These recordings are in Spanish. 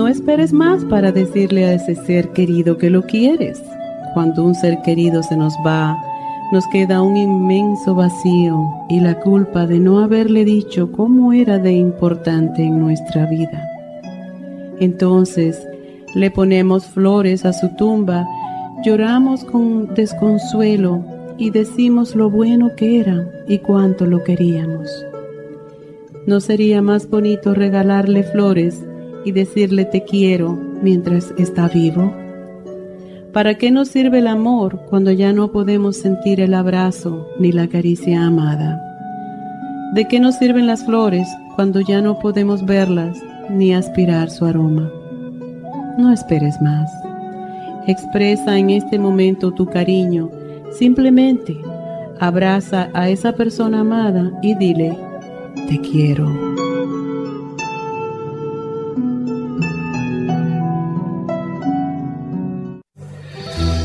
No esperes más para decirle a ese ser querido que lo quieres. Cuando un ser querido se nos va, nos queda un inmenso vacío y la culpa de no haberle dicho cómo era de importante en nuestra vida. Entonces le ponemos flores a su tumba, lloramos con desconsuelo y decimos lo bueno que era y cuánto lo queríamos. ¿No sería más bonito regalarle flores y decirle te quiero mientras está vivo? ¿Para qué nos sirve el amor cuando ya no podemos sentir el abrazo ni la caricia amada? ¿De qué nos sirven las flores cuando ya no podemos verlas ni aspirar su aroma? No esperes más. Expresa en este momento tu cariño. Simplemente abraza a esa persona amada y dile, te quiero.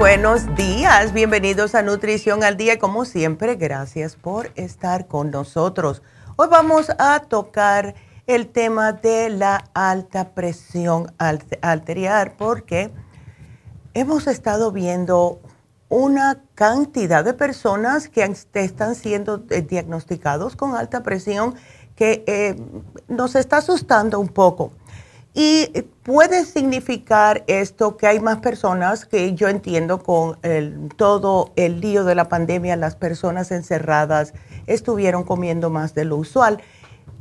Buenos días, bienvenidos a Nutrición al Día como siempre, gracias por estar con nosotros. Hoy vamos a tocar el tema de la alta presión arterial porque hemos estado viendo una cantidad de personas que están siendo eh, diagnosticados con alta presión que eh, nos está asustando un poco. Y puede significar esto que hay más personas que yo entiendo con todo el lío de la pandemia, las personas encerradas estuvieron comiendo más de lo usual.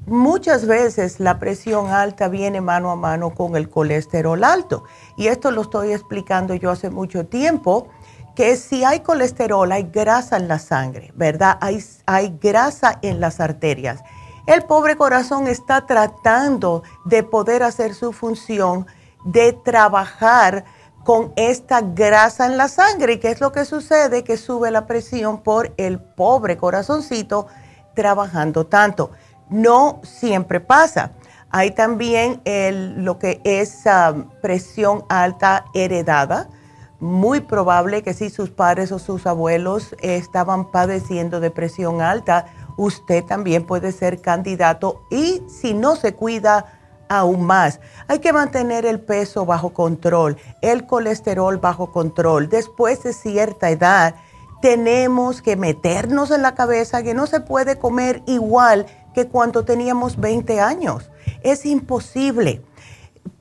Muchas veces la presión alta viene mano a mano con el colesterol alto. Y esto lo estoy explicando yo hace mucho tiempo, que si hay colesterol, hay grasa en la sangre, ¿verdad? Hay, hay grasa en las arterias el pobre corazón está tratando de poder hacer su función de trabajar con esta grasa en la sangre. ¿Y qué es lo que sucede? Que sube la presión por el pobre corazoncito trabajando tanto. No siempre pasa. Hay también lo que es ah, presión alta heredada. Muy probable que si sus padres o sus abuelos estaban padeciendo de presión alta, usted también puede ser candidato y si no se cuida, aún más. Hay que mantener el peso bajo control, el colesterol bajo control. Después de cierta edad, tenemos que meternos en la cabeza que no se puede comer igual que cuando teníamos 20 años. Es imposible.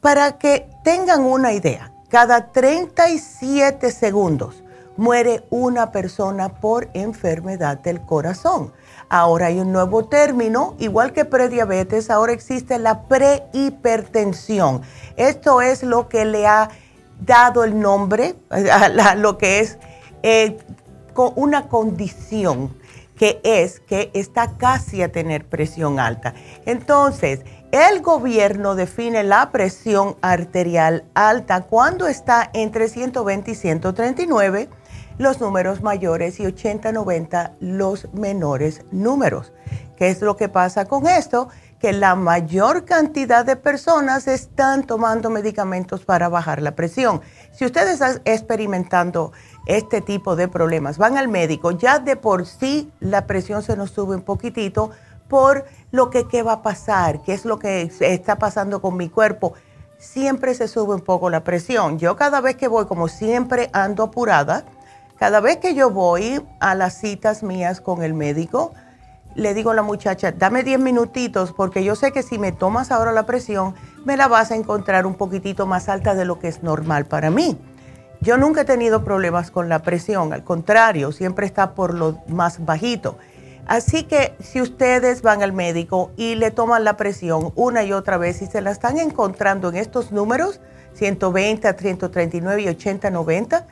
Para que tengan una idea, cada 37 segundos muere una persona por enfermedad del corazón. Ahora hay un nuevo término, igual que prediabetes, ahora existe la prehipertensión. Esto es lo que le ha dado el nombre a lo que es eh, una condición que es que está casi a tener presión alta. Entonces, el gobierno define la presión arterial alta cuando está entre 120 y 139 los números mayores y 80-90 los menores números. ¿Qué es lo que pasa con esto? Que la mayor cantidad de personas están tomando medicamentos para bajar la presión. Si ustedes están experimentando este tipo de problemas, van al médico, ya de por sí la presión se nos sube un poquitito por lo que qué va a pasar, qué es lo que está pasando con mi cuerpo. Siempre se sube un poco la presión. Yo cada vez que voy, como siempre ando apurada, cada vez que yo voy a las citas mías con el médico, le digo a la muchacha, dame 10 minutitos porque yo sé que si me tomas ahora la presión, me la vas a encontrar un poquitito más alta de lo que es normal para mí. Yo nunca he tenido problemas con la presión, al contrario, siempre está por lo más bajito. Así que si ustedes van al médico y le toman la presión una y otra vez y se la están encontrando en estos números, 120 139 y 80 90,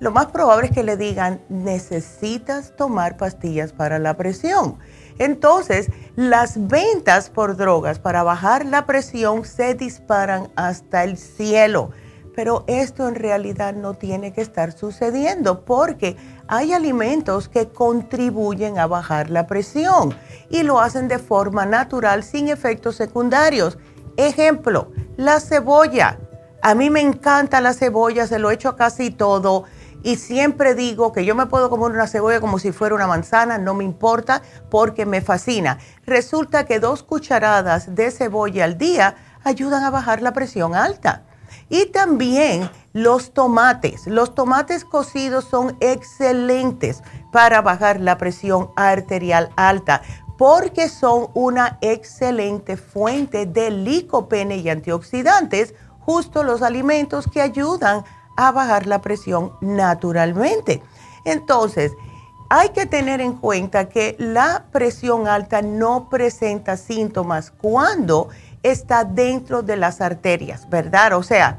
lo más probable es que le digan, necesitas tomar pastillas para la presión. Entonces, las ventas por drogas para bajar la presión se disparan hasta el cielo. Pero esto en realidad no tiene que estar sucediendo porque hay alimentos que contribuyen a bajar la presión y lo hacen de forma natural sin efectos secundarios. Ejemplo, la cebolla. A mí me encanta la cebolla, se lo echo a casi todo y siempre digo que yo me puedo comer una cebolla como si fuera una manzana, no me importa porque me fascina. Resulta que dos cucharadas de cebolla al día ayudan a bajar la presión alta. Y también los tomates. Los tomates cocidos son excelentes para bajar la presión arterial alta porque son una excelente fuente de licopene y antioxidantes, justo los alimentos que ayudan a bajar la presión naturalmente. Entonces, hay que tener en cuenta que la presión alta no presenta síntomas cuando está dentro de las arterias, ¿verdad? O sea,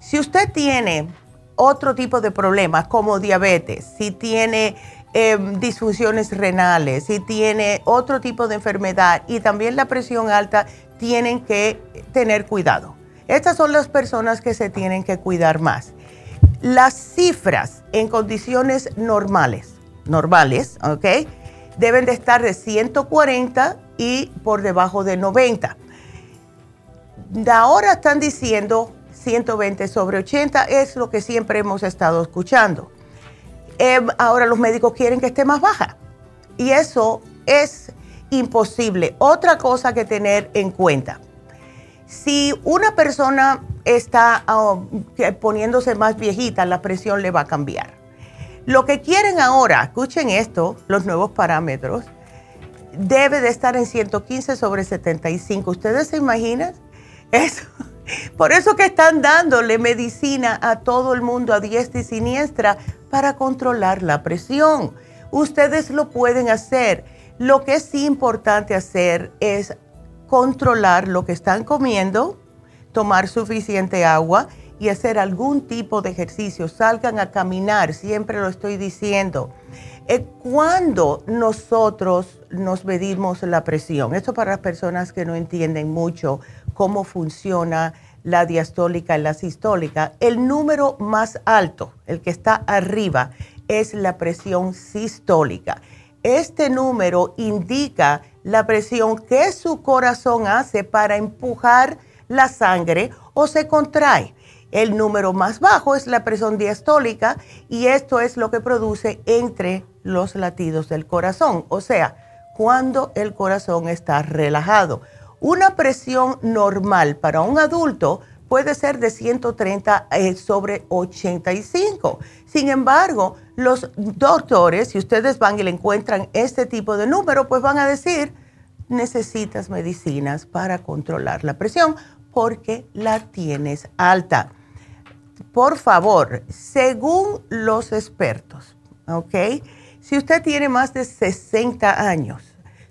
si usted tiene otro tipo de problemas como diabetes, si tiene em, disfunciones renales, si tiene otro tipo de enfermedad y también la presión alta, tienen que tener cuidado. Estas son las personas que se tienen que cuidar más. Las cifras en condiciones normales, normales, ¿ok? Deben de estar de 140 y por debajo de 90. Ahora están diciendo 120 sobre 80, es lo que siempre hemos estado escuchando. Em, ahora los médicos quieren que esté más baja y eso es imposible. Otra cosa que tener en cuenta, si una persona está ah, poniéndose más viejita, la presión le va a cambiar. Lo que quieren ahora, escuchen esto, los nuevos parámetros, debe de estar en 115 sobre 75. ¿Ustedes se imaginan? Eso. Por eso que están dándole medicina a todo el mundo a diestra y siniestra para controlar la presión. Ustedes lo pueden hacer. Lo que es importante hacer es controlar lo que están comiendo, tomar suficiente agua y hacer algún tipo de ejercicio. Salgan a caminar, siempre lo estoy diciendo. Cuando nosotros nos medimos la presión, esto para las personas que no entienden mucho cómo funciona la diastólica y la sistólica, el número más alto, el que está arriba, es la presión sistólica. Este número indica la presión que su corazón hace para empujar la sangre o se contrae. El número más bajo es la presión diastólica y esto es lo que produce entre los latidos del corazón. O sea, cuando el corazón está relajado. Una presión normal para un adulto puede ser de 130 eh, sobre 85. Sin embargo, los doctores, si ustedes van y le encuentran este tipo de número, pues van a decir, necesitas medicinas para controlar la presión porque la tienes alta. Por favor, según los expertos, ¿ok? Si usted tiene más de 60 años,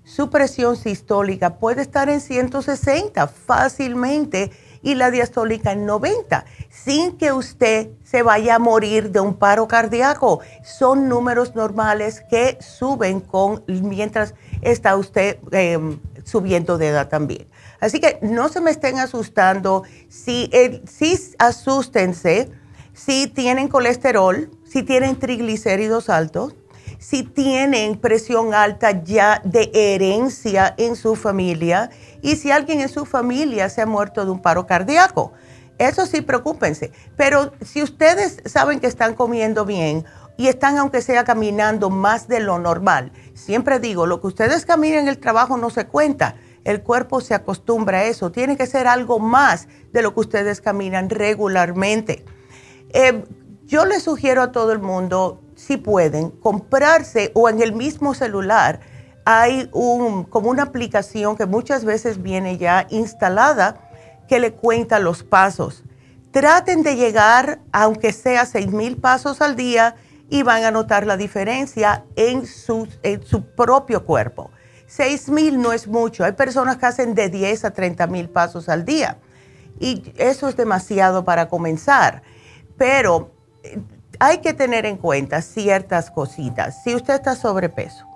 su presión sistólica puede estar en 160 fácilmente y la diastólica en 90, sin que usted se vaya a morir de un paro cardíaco. Son números normales que suben con mientras está usted em, subiendo de edad también. Así que no se me estén asustando. Si, si asústense si tienen colesterol, si tienen triglicéridos altos, si tienen presión alta ya de herencia en su familia y si alguien en su familia se ha muerto de un paro cardíaco. Eso sí, preocúpense. Pero si ustedes saben que están comiendo bien y están aunque sea caminando más de lo normal, siempre digo, lo que ustedes caminan en el trabajo no se cuenta. El cuerpo se acostumbra a eso. Tiene que ser algo más de lo que ustedes caminan regularmente. Eh, yo les sugiero a todo el mundo si pueden, comprarse o en el mismo celular hay como una aplicación que muchas veces viene ya instalada que le cuenta los pasos. Traten de llegar, aunque sea 6 mil pasos al día, y van a notar la diferencia en su, en su propio cuerpo. 6 mil no es mucho. Hay personas que hacen de 10 a 30 mil pasos al día. Y eso es demasiado para comenzar. Pero hay que tener en cuenta ciertas cositas. Si usted está sobrepeso,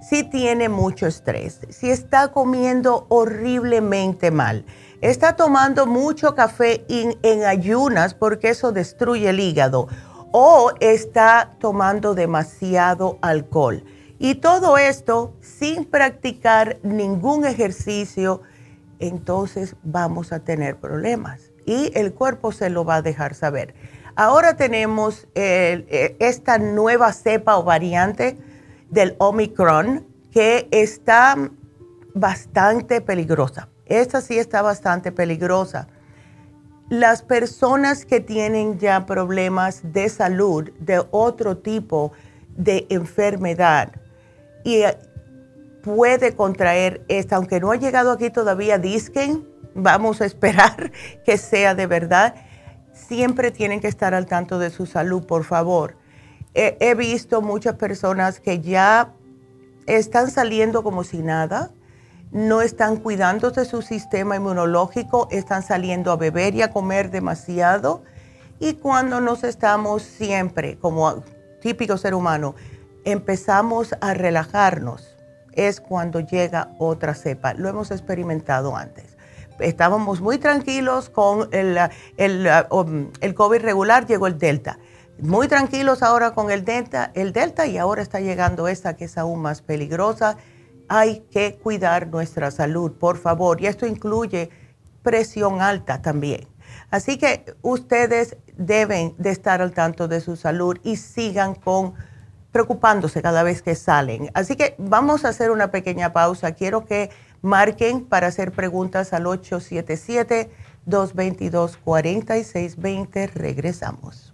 si tiene mucho estrés, si está comiendo horriblemente mal, está tomando mucho café en ayunas porque eso destruye el hígado o está tomando demasiado alcohol. Y todo esto sin practicar ningún ejercicio, entonces vamos a tener problemas y el cuerpo se lo va a dejar saber. Ahora tenemos eh, esta nueva cepa o variante del Omicron que está bastante peligrosa. Esta sí está bastante peligrosa. Las personas que tienen ya problemas de salud de otro tipo de enfermedad y eh, puede contraer esta, aunque no ha llegado aquí todavía, disquen, vamos a esperar que sea de verdad siempre tienen que estar al tanto de su salud, por favor. He, visto muchas personas que ya están saliendo como si nada, no están cuidando de su sistema inmunológico, están saliendo a beber y a comer demasiado. Y cuando nos estamos siempre, como típico ser humano, empezamos a relajarnos, es cuando llega otra cepa. Lo hemos experimentado antes estábamos muy tranquilos con el, el, um, el, COVID regular, llegó el Delta. Muy tranquilos ahora con el Delta, el Delta y ahora está llegando esta que es aún más peligrosa. Hay que cuidar nuestra salud, por favor. Y esto incluye presión alta también. Así que ustedes deben de estar al tanto de su salud y sigan con preocupándose cada vez que salen. Así que vamos a hacer una pequeña pausa. Quiero que Marquen para hacer preguntas al 877-222-4620. Regresamos.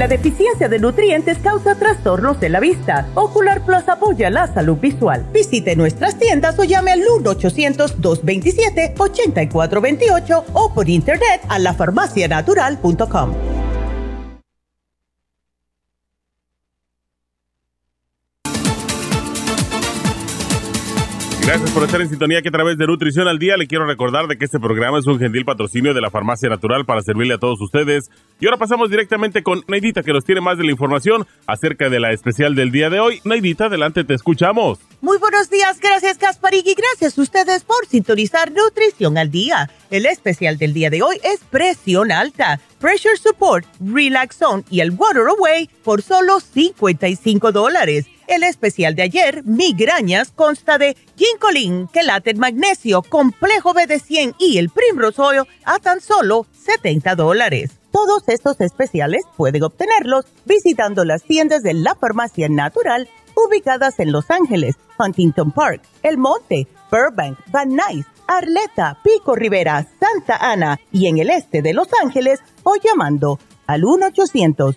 La deficiencia de nutrientes causa trastornos de la vista. Ocular Plus apoya la salud visual. Visite nuestras tiendas o llame al 1-800-227-8428 o por internet a lafarmacianatural.com. Gracias por estar en sintonía que a través de Nutrición al Día le quiero recordar de que este programa es un gentil patrocinio de la Farmacia Natural para servirle a todos ustedes. Y ahora pasamos directamente con Neidita que nos tiene más de la información acerca de la especial del día de hoy. Neidita, adelante, te escuchamos. Muy buenos días, gracias Gasparig y gracias a ustedes por sintonizar Nutrición al Día. El especial del día de hoy es presión alta, pressure support, relax zone y el water away por solo 55 dólares. El especial de ayer, migrañas, consta de ginkolin, quelate magnesio, complejo BD100 y el primrose oil a tan solo 70 dólares. Todos estos especiales pueden obtenerlos visitando las tiendas de la farmacia natural ubicadas en Los Ángeles, Huntington Park, El Monte, Burbank, Van Nuys, Arleta, Pico Rivera, Santa Ana y en el este de Los Ángeles o llamando al 1 800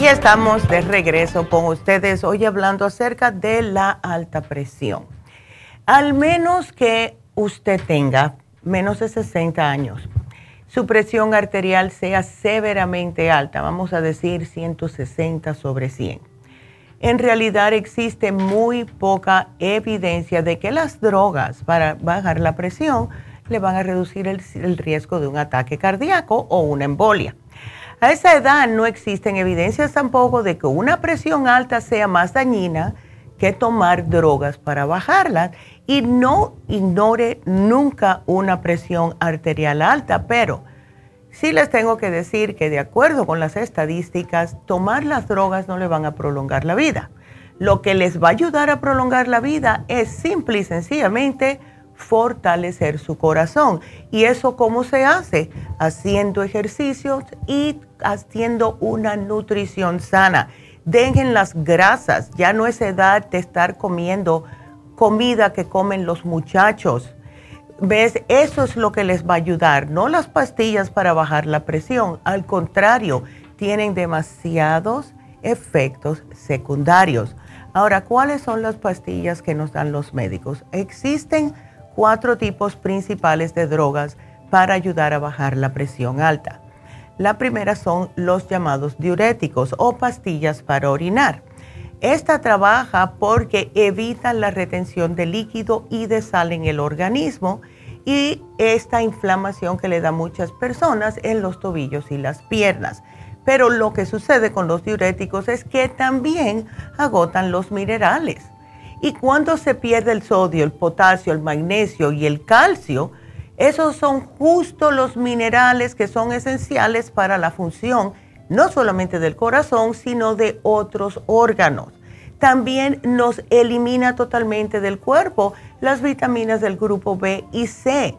Y estamos de regreso con ustedes hoy hablando acerca de la alta presión. Al menos que usted tenga menos de 60 años, su presión arterial sea severamente alta, vamos a decir 160 sobre 100. En realidad existe muy poca evidencia de que las drogas para bajar la presión le van a reducir el, el riesgo de un ataque cardíaco o una embolia. A esa edad no existen evidencias tampoco de que una presión alta sea más dañina que tomar drogas para bajarla. Y no ignore nunca una presión arterial alta, pero sí les tengo que decir que de acuerdo con las estadísticas, tomar las drogas no le van a prolongar la vida. Lo que les va a ayudar a prolongar la vida es simple y sencillamente fortalecer su corazón. ¿Y eso cómo se hace? Haciendo ejercicios y haciendo una nutrición sana. Dejen las grasas, ya no es edad de estar comiendo comida que comen los muchachos. ¿Ves? Eso es lo que les va a ayudar, no las pastillas para bajar la presión. Al contrario, tienen demasiados efectos secundarios. Ahora, ¿cuáles son las pastillas que nos dan los médicos? Existen cuatro tipos principales de drogas para ayudar a bajar la presión alta. La primera son los llamados diuréticos o pastillas para orinar. Esta trabaja porque evita la retención de líquido y de sal en el organismo y esta inflamación que le da muchas personas en los tobillos y las piernas. Pero lo que sucede con los diuréticos es que también agotan los minerales. Y cuando se pierde el sodio, el potasio, el magnesio y el calcio, esos son justo los minerales que son esenciales para la función no solamente del corazón, sino de otros órganos. También nos elimina totalmente del cuerpo las vitaminas del grupo B y C.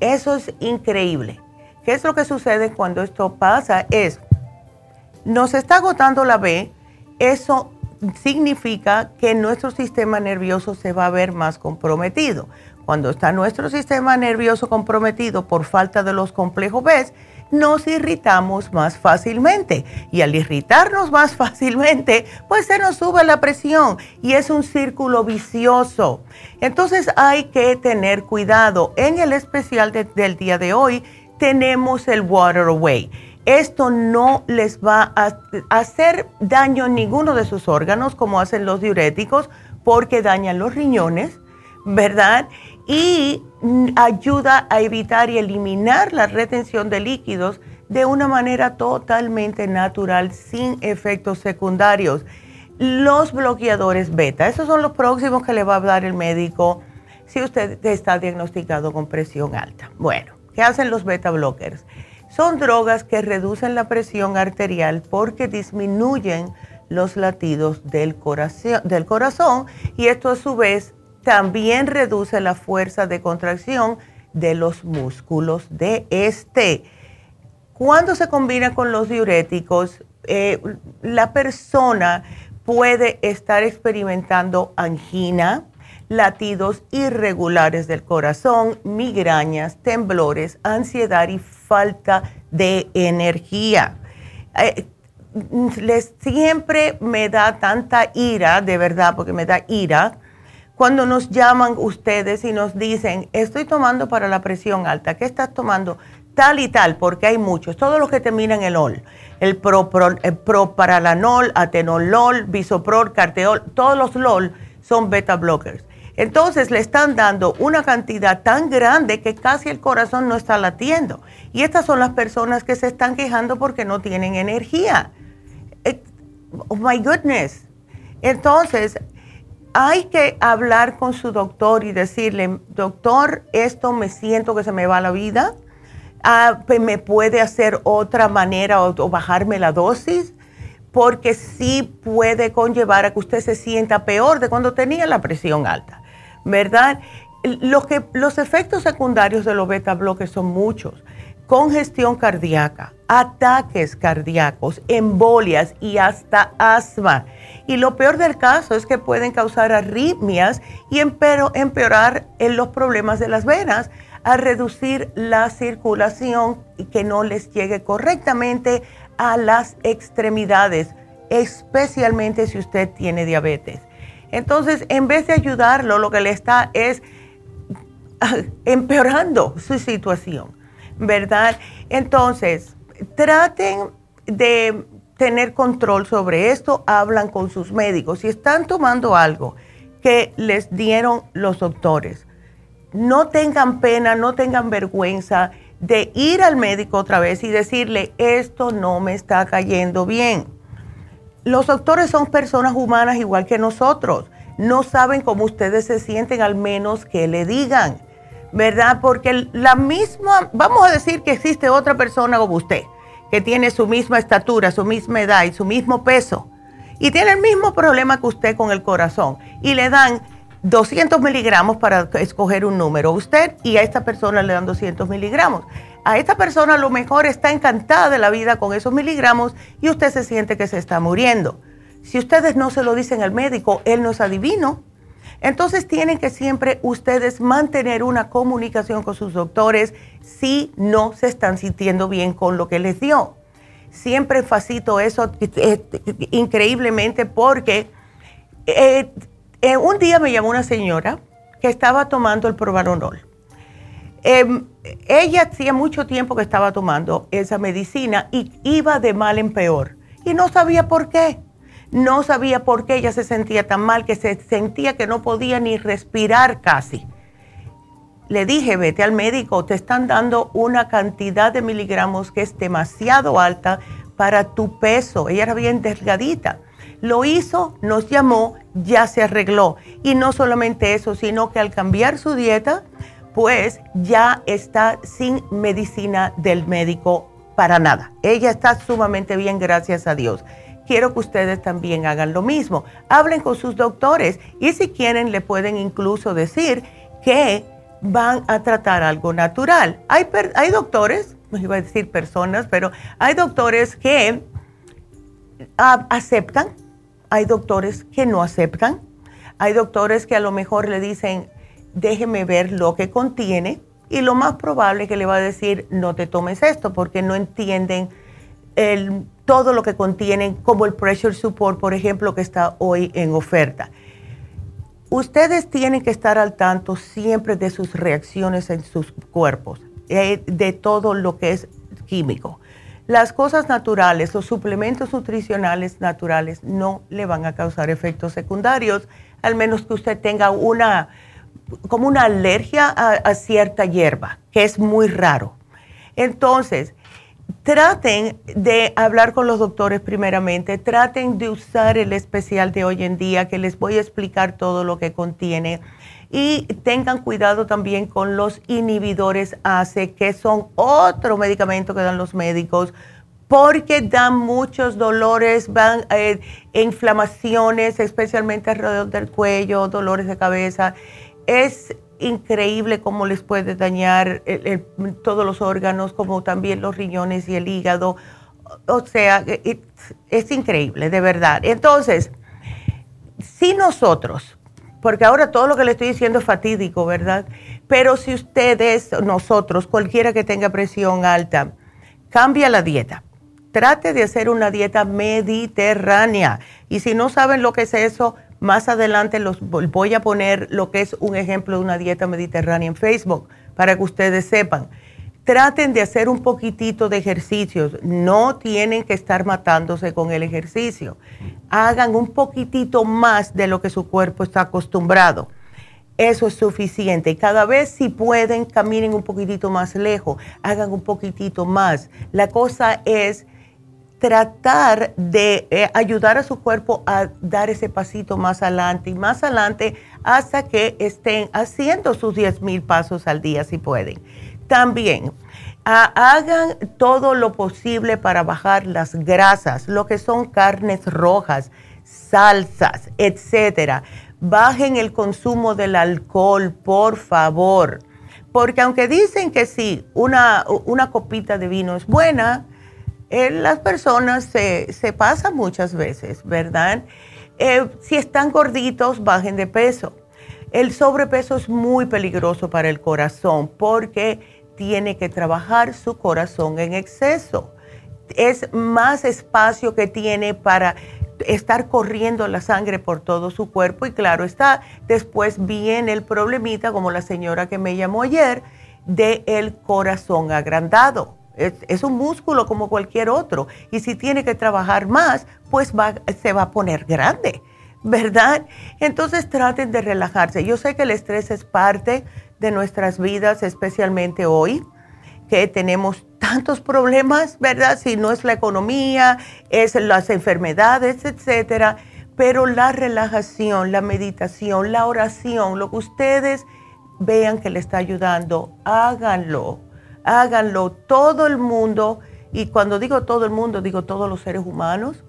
Eso es increíble. ¿Qué es lo que sucede cuando esto pasa? Es, nos está agotando la B, eso significa que nuestro sistema nervioso se va a ver más comprometido. Cuando está nuestro sistema nervioso comprometido por falta de los complejos B, nos irritamos más fácilmente. Y al irritarnos más fácilmente, pues se nos sube la presión y es un círculo vicioso. Entonces hay que tener cuidado. En el especial del día de hoy tenemos el Water Away. Esto no les va a hacer daño a ninguno de sus órganos como hacen los diuréticos porque dañan los riñones, ¿verdad? y ayuda a evitar y eliminar la retención de líquidos de una manera totalmente natural, sin efectos secundarios. Los bloqueadores beta, esos son los próximos que le va a dar el médico si usted está diagnosticado con presión alta. Bueno, ¿qué hacen los beta blockers? Son drogas que reducen la presión arterial porque disminuyen los latidos del corazón, del corazón y esto a su vez también reduce la fuerza de contracción de los músculos de este. Cuando se combina con los diuréticos, eh, la persona puede estar experimentando angina, latidos irregulares del corazón, migrañas, temblores, ansiedad y falta de energía. Eh, les, siempre me da tanta ira, de verdad, porque me da ira, cuando nos llaman ustedes y nos dicen, estoy tomando para la presión alta, ¿qué estás tomando? Tal y tal, porque hay muchos, todos los que terminan en OL, el pro, pro, atenolol, bisoprol, carteol, todos los LOL son beta blockers. Entonces le están dando una cantidad tan grande que casi el corazón no está latiendo. Y estas son las personas que se están quejando porque no tienen energía. Eh, oh my goodness. Entonces, hay que hablar con su doctor y decirle, doctor, esto me siento que se me va la vida, ah, me puede hacer otra manera o, bajarme la dosis, porque sí puede conllevar a que usted se sienta peor de cuando tenía la presión alta, ¿verdad? Los, efectos secundarios de los beta bloques son muchos congestión cardíaca, ataques cardíacos, embolias y hasta asma. Y lo peor del caso es que pueden causar arritmias y empeorar los problemas de las venas a reducir la circulación y que no les llegue correctamente a las extremidades, especialmente si usted tiene diabetes. Entonces, en vez de ayudarlo, lo que le está es empeorando su situación. ¿verdad? Entonces, traten de tener control sobre esto, hablan con sus médicos. Si están tomando algo que les dieron los doctores, no tengan pena, no tengan vergüenza de ir al médico otra vez y decirle, esto no me está cayendo bien. Los doctores son personas humanas igual que nosotros. No saben cómo ustedes se sienten al menos que le digan. ¿verdad? Porque la misma, vamos a decir que existe otra persona como usted, que tiene su misma estatura, su misma edad y su mismo peso, y tiene el mismo problema que usted con el corazón, y le dan 200 miligramos para escoger un número. Usted y a esta persona le dan 200 miligramos. A esta persona a lo mejor está encantada de la vida con esos miligramos y usted se siente que se está muriendo. Si ustedes no se lo dicen al médico, él no es adivino entonces tienen que siempre ustedes mantener una comunicación con sus doctores si no se están sintiendo bien con lo que les dio. Siempre facito eso eh, increíblemente porque eh, eh, un día me llamó una señora que estaba tomando el probaronol. Ella hacía mucho tiempo que estaba tomando esa medicina y iba de mal en peor y no sabía por qué no sabía por qué ella se sentía tan mal, que se sentía que no podía ni respirar casi. Le dije, vete al médico, te están dando una cantidad de miligramos que es demasiado alta para tu peso. Ella era bien delgadita. Lo hizo, nos llamó, ya se arregló. Y no solamente eso, sino que al cambiar su dieta, pues ya está sin medicina del médico para nada. Ella está sumamente bien, gracias a Dios quiero que ustedes también hagan lo mismo. Hablen con sus doctores y si quieren le pueden incluso decir que van a tratar algo natural. Hay, hay doctores, no iba a decir personas, pero hay doctores que ah, aceptan hay doctores que no aceptan, hay doctores que a lo mejor le dicen, déjeme ver lo que contiene y lo más probable es que le va a decir, no te tomes esto porque no entienden el, todo lo que contienen, como el pressure support, por ejemplo, que está hoy en oferta. Ustedes tienen que estar al tanto siempre de sus reacciones en sus cuerpos, eh, de todo lo que es químico. Las cosas naturales, los suplementos nutricionales naturales no le van a causar efectos secundarios, al menos que usted tenga una, como una alergia a cierta hierba, que es muy raro. Entonces, traten de hablar con los doctores primeramente, traten de usar el especial de hoy en día que les voy a explicar todo lo que contiene y tengan cuidado también con los inhibidores ACE, que son otro medicamento que dan los médicos porque dan muchos dolores, van eh, inflamaciones, especialmente alrededor del cuello, dolores de cabeza. Es increíble cómo les puede dañar todos los órganos, como también los riñones y el hígado. O sea, es increíble, de verdad. Entonces, si nosotros, porque ahora todo lo que le estoy diciendo es fatídico, ¿verdad? Pero si ustedes, nosotros, cualquiera que tenga presión alta, cambia la dieta. Trate de hacer una dieta mediterránea. Y si no saben lo que es eso, más adelante los voy a poner lo que es un ejemplo de una dieta mediterránea en Facebook para que ustedes sepan. Traten de hacer un poquitito de ejercicios. No tienen que estar matándose con el ejercicio. Hagan un poquitito más de lo que su cuerpo está acostumbrado. Eso es suficiente. Cada vez si pueden, caminen un poquitito más lejos. Hagan un poquitito más. La cosa es tratar de eh, ayudar a su cuerpo a dar ese pasito más adelante y más adelante hasta que estén haciendo sus 10 mil pasos al día si pueden. También hagan todo lo posible para bajar las grasas, lo que son carnes rojas, salsas, etcétera. Bajen el consumo del alcohol, por favor. Porque aunque dicen que sí, una, una copita de vino es buena, las personas se, pasan muchas veces, ¿verdad? Eh, si están gorditos, bajen de peso. El sobrepeso es muy peligroso para el corazón porque tiene que trabajar su corazón en exceso. Es más espacio que tiene para estar corriendo la sangre por todo su cuerpo y claro está, después viene el problemita como la señora que me llamó ayer de el corazón agrandado. Es, un músculo como cualquier otro. Y si tiene que trabajar más, pues se va a poner grande, ¿verdad? Entonces traten de relajarse. Yo sé que el estrés es parte de nuestras vidas, especialmente hoy, que tenemos tantos problemas, ¿verdad? Si no es la economía, es las enfermedades, etcétera. Pero la relajación, la meditación, la oración, lo que ustedes vean que le está ayudando, háganlo háganlo todo el mundo, y cuando digo todo el mundo, digo todos los seres humanos,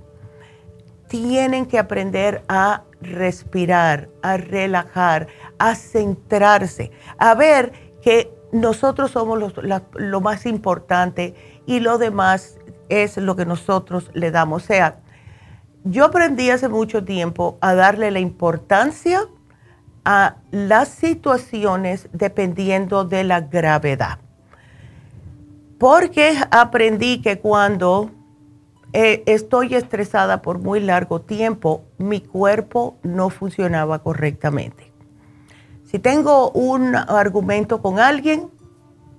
tienen que aprender a respirar, a relajar, a centrarse, a ver que nosotros somos lo más importante y lo demás es lo que nosotros le damos. O sea, yo aprendí hace mucho tiempo a darle la importancia a las situaciones dependiendo de la gravedad porque aprendí que cuando eh, estoy estresada por muy largo tiempo, mi cuerpo no funcionaba correctamente. Si tengo un argumento con alguien,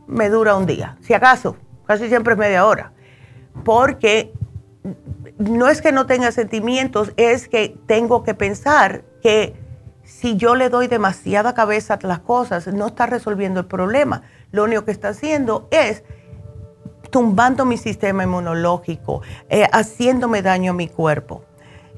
me dura un día, si acaso, casi siempre es media hora, porque no es que no tenga sentimientos, es que tengo que pensar que si yo le doy demasiada cabeza a las cosas, no está resolviendo el problema. Lo único que está haciendo es tumbando mi sistema inmunológico, eh, haciéndome daño a mi cuerpo.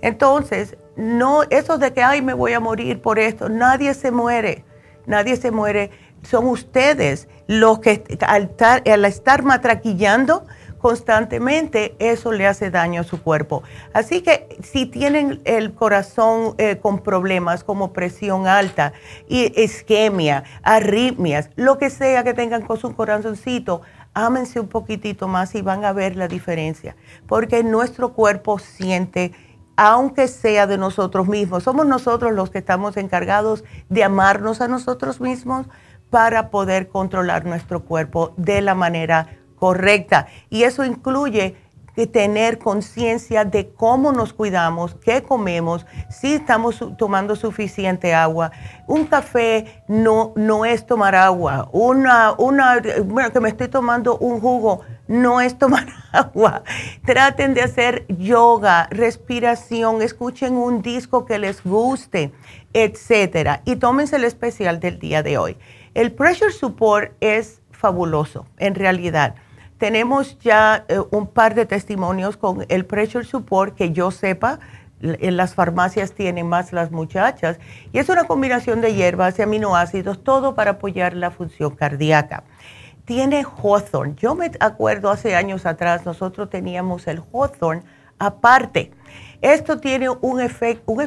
Entonces, no, eso de que, ay, me voy a morir por esto, nadie se muere, nadie se muere. Son ustedes los que al estar, al estar matraquillando constantemente, eso le hace daño a su cuerpo. Así que si tienen el corazón eh, con problemas como presión alta, y isquemia, arritmias, lo que sea que tengan con su corazoncito, ámense un poquitito más y van a ver la diferencia, porque nuestro cuerpo siente aunque sea de nosotros mismos. Somos nosotros los que estamos encargados de amarnos a nosotros mismos para poder controlar nuestro cuerpo de la manera correcta. Y eso incluye tener conciencia de cómo nos cuidamos, qué comemos, si estamos tomando suficiente agua. Un café no, no es tomar agua. Una, una, bueno, que me estoy tomando un jugo no es tomar agua. Traten de hacer yoga, respiración, escuchen un disco que les guste, etcétera. Y tómense el especial del día de hoy. El pressure support es fabuloso, en realidad tenemos ya eh, un par de testimonios con el pressure support que yo sepa, en las farmacias tienen más las muchachas, y es una combinación de hierbas y aminoácidos, todo para apoyar la función cardíaca. Tiene Hawthorne. Yo me acuerdo hace años atrás, nosotros teníamos el Hawthorne aparte. Esto tiene un, un,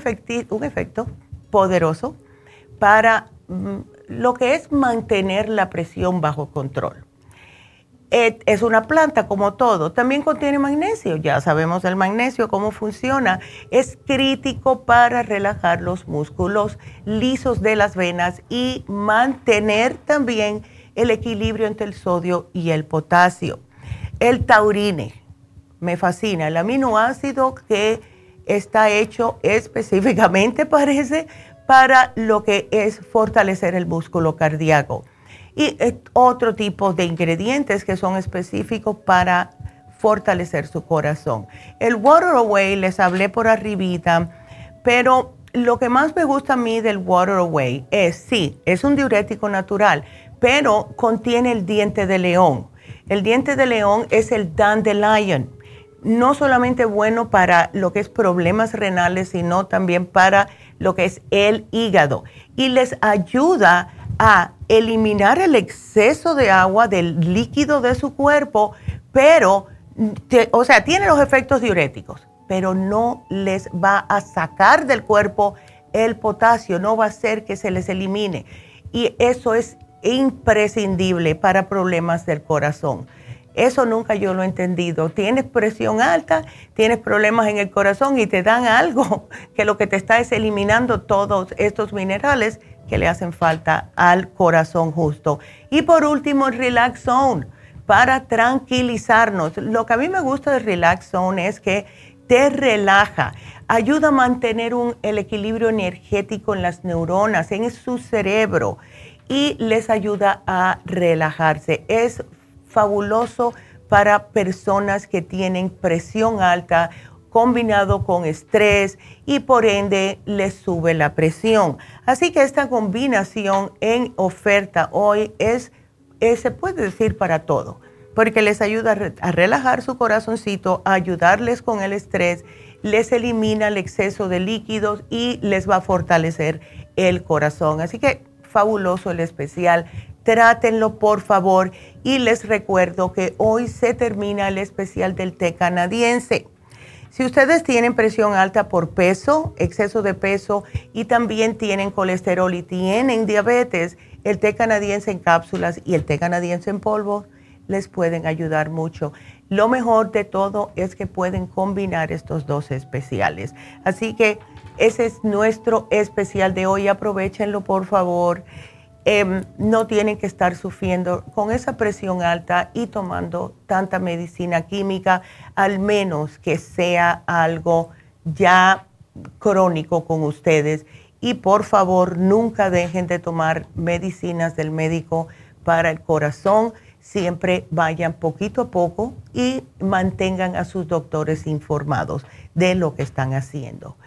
un efecto poderoso para mm, lo que es mantener la presión bajo control es una planta como todo. También contiene magnesio, ya sabemos el magnesio, cómo funciona. Es crítico para relajar los músculos lisos de las venas y mantener también el equilibrio entre el sodio y el potasio. El taurine, me fascina, el aminoácido que está hecho específicamente, parece, para lo que es fortalecer el músculo cardíaco y otro tipo de ingredientes que son específicos para fortalecer su corazón. El Water Away les hablé por arribita, pero lo que más me gusta a mí del Water Away es, sí, es un diurético natural, pero contiene el diente de león. El diente de león es el dandelion. No solamente bueno para lo que es problemas renales, sino también para lo que es el hígado. Y les ayuda a eliminar el exceso de agua del líquido de su cuerpo, pero, o sea, tiene los efectos diuréticos, pero no les va a sacar del cuerpo el potasio, no va a hacer que se les elimine. Y eso es imprescindible para problemas del corazón. Eso nunca yo lo he entendido. Tienes presión alta, tienes problemas en el corazón y te dan algo que lo que te está es eliminando todos estos minerales que le hacen falta al corazón justo. Y por último, el Relax Zone, para tranquilizarnos. Lo que a mí me gusta del Relax Zone es que te relaja, ayuda a mantener un, el equilibrio energético en las neuronas, en su cerebro y les ayuda a relajarse. Es fabuloso para personas que tienen presión alta combinado con estrés y por ende les sube la presión. Así que esta combinación en oferta hoy es, se puede decir para todo, porque les ayuda a relajar su corazoncito, a ayudarles con el estrés, les elimina el exceso de líquidos y les va a fortalecer el corazón. Así que fabuloso el especial. Trátenlo por favor y les recuerdo que hoy se termina el especial del té canadiense. Si ustedes tienen presión alta por peso, exceso de peso y también tienen colesterol y tienen diabetes, el té canadiense en cápsulas y el té canadiense en polvo les pueden ayudar mucho. Lo mejor de todo es que pueden combinar estos dos especiales. Así que ese es nuestro especial de hoy. Aprovechenlo, por favor. Em, no tienen que estar sufriendo con esa presión alta y tomando tanta medicina química, al menos que sea algo ya crónico con ustedes. Y por favor, nunca dejen de tomar medicinas del médico para el corazón. Siempre vayan poquito a poco y mantengan a sus doctores informados de lo que están haciendo.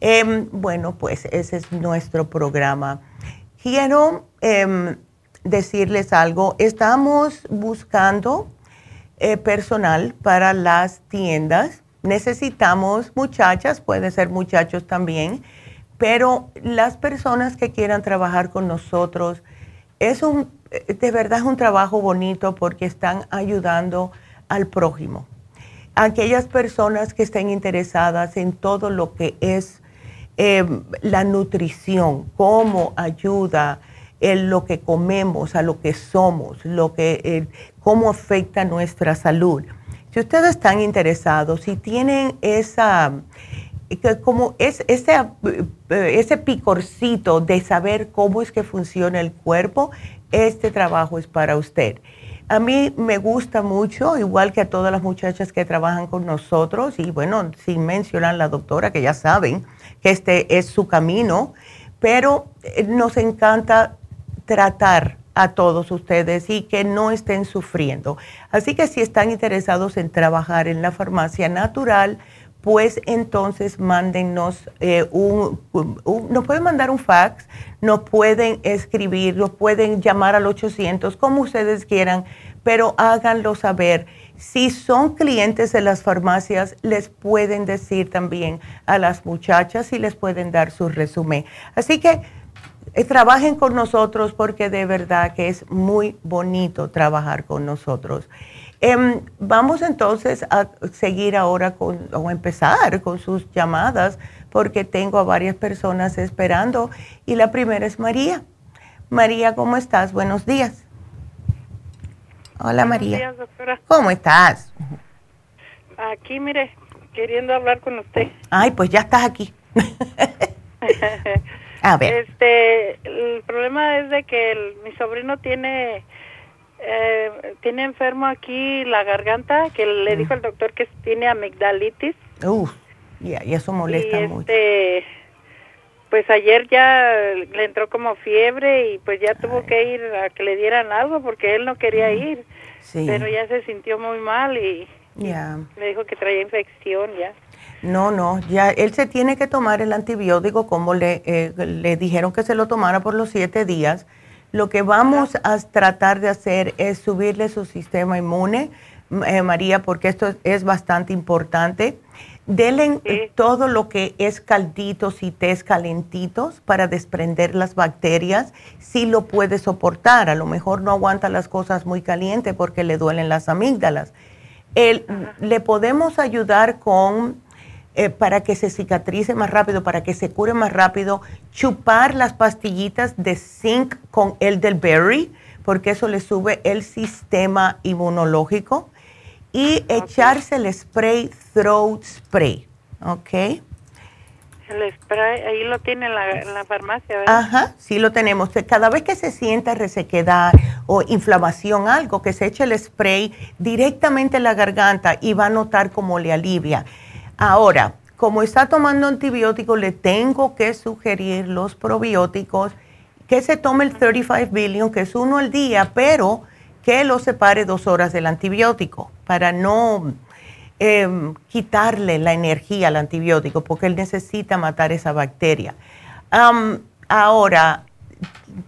Em, bueno, pues ese es nuestro programa. Quiero em, decirles algo. Estamos buscando eh, personal para las tiendas. Necesitamos muchachas, puede ser muchachos también, pero las personas que quieran trabajar con nosotros, es un, eh, de verdad es un trabajo bonito porque están ayudando al prójimo. Aquellas personas que estén interesadas en todo lo que es Em, la nutrición, cómo ayuda en lo que comemos, a lo que somos, lo que, cómo afecta nuestra salud. Si ustedes están interesados, si tienen esa, como es ese, eh, ese picorcito de saber cómo es que funciona el cuerpo, este trabajo es para usted. A mí me gusta mucho, igual que a todas las muchachas que trabajan con nosotros, y bueno, sin mencionar la doctora, que ya saben que este es su camino, pero eh, nos encanta tratar a todos ustedes y que no estén sufriendo. Así que si están interesados en trabajar en la farmacia natural, pues entonces mándennos eh, un, nos pueden mandar un fax, nos pueden escribir, nos pueden llamar al 800, como ustedes quieran, pero háganlo saber. Si son clientes de las farmacias, les pueden decir también a las muchachas y les pueden dar su resumen. Así que eh, trabajen con nosotros porque de verdad que es muy bonito trabajar con nosotros. Em, vamos entonces a seguir ahora con, o empezar con sus llamadas, porque tengo a varias personas esperando. Y la primera es María. María, ¿cómo estás? Buenos días. Hola María. Buenos días, doctora. ¿Cómo estás? Aquí, mire, queriendo hablar con usted. Ay, pues ya estás aquí. a ver. Este, el problema es de que mi sobrino tiene eh, tiene enfermo aquí la garganta, que le dijo el doctor que tiene amigdalitis. Uf, y eso molesta mucho. Este, pues ayer ya le entró como fiebre y pues ya tuvo que ir a que le dieran algo porque él no quería ir. Pero ya se sintió muy mal y, le dijo que traía infección ya. No, no, ya él se tiene que tomar el antibiótico como le, eh, le dijeron que se lo tomara por los siete días lo que vamos a tratar de hacer es subirle su sistema inmune, eh, María, porque esto es bastante importante. Denle todo lo que es calditos y tés calentitos para desprender las bacterias, si lo puede soportar. A lo mejor no aguanta las cosas muy calientes porque le duelen las amígdalas. le podemos ayudar con eh, para que se cicatrice más rápido, para que se cure más rápido, chupar las pastillitas de zinc con el del berry, porque eso le sube el sistema inmunológico, y echarse el spray throat spray, ¿ok? El spray, ahí lo tiene en la, en la, farmacia, ¿verdad? Ajá, sí lo tenemos. Cada vez que se sienta resequedad o inflamación, algo, que se eche el spray directamente en la garganta y va a notar cómo le alivia. Ahora, como está tomando antibióticos, le tengo que sugerir los probióticos, que se tome el 35 billion, que es uno al día, pero que lo separe dos horas del antibiótico para no em, quitarle la energía al antibiótico, porque él necesita matar esa bacteria. ahora,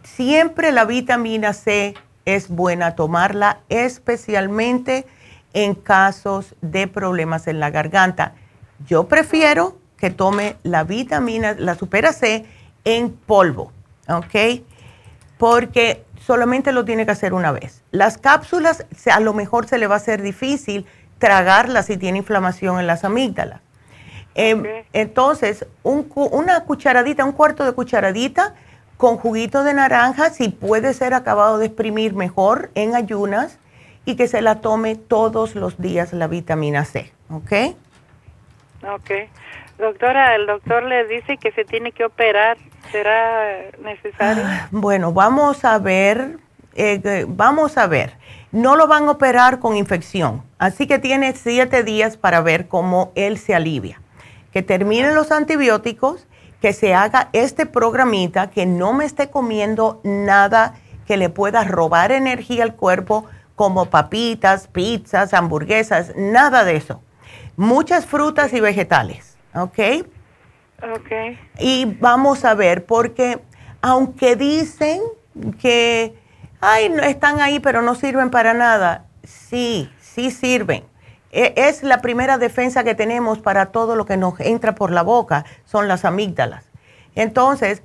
siempre la vitamina C es buena tomarla, especialmente en casos de problemas en la garganta. Yo prefiero que tome la vitamina, la supera C en polvo, ¿ok? Porque solamente lo tiene que hacer una vez. Las cápsulas a lo mejor se le va a hacer difícil tragarlas si tiene inflamación en las amígdalas. Em, entonces, una cucharadita, un cuarto de cucharadita con juguito de naranja, si puede ser acabado de exprimir mejor en ayunas y que se la tome todos los días la vitamina C, ¿ok? Ok. Doctora, el doctor le dice que se tiene que operar. ¿Será necesario? Ah, bueno, vamos a ver, eh, vamos a ver. No lo van a operar con infección, así que tiene siete días para ver cómo él se alivia. Que termine los antibióticos, que se haga este programita, que no me esté comiendo nada que le pueda robar energía al cuerpo, como papitas, pizzas, hamburguesas, nada de eso muchas frutas y vegetales, ¿ok? Ok. Y vamos a ver, porque aunque dicen que, ay, no están ahí, pero no sirven para nada, sí, sí sirven. E, es la primera defensa que tenemos para todo lo que nos entra por la boca, son las amígdalas. Entonces,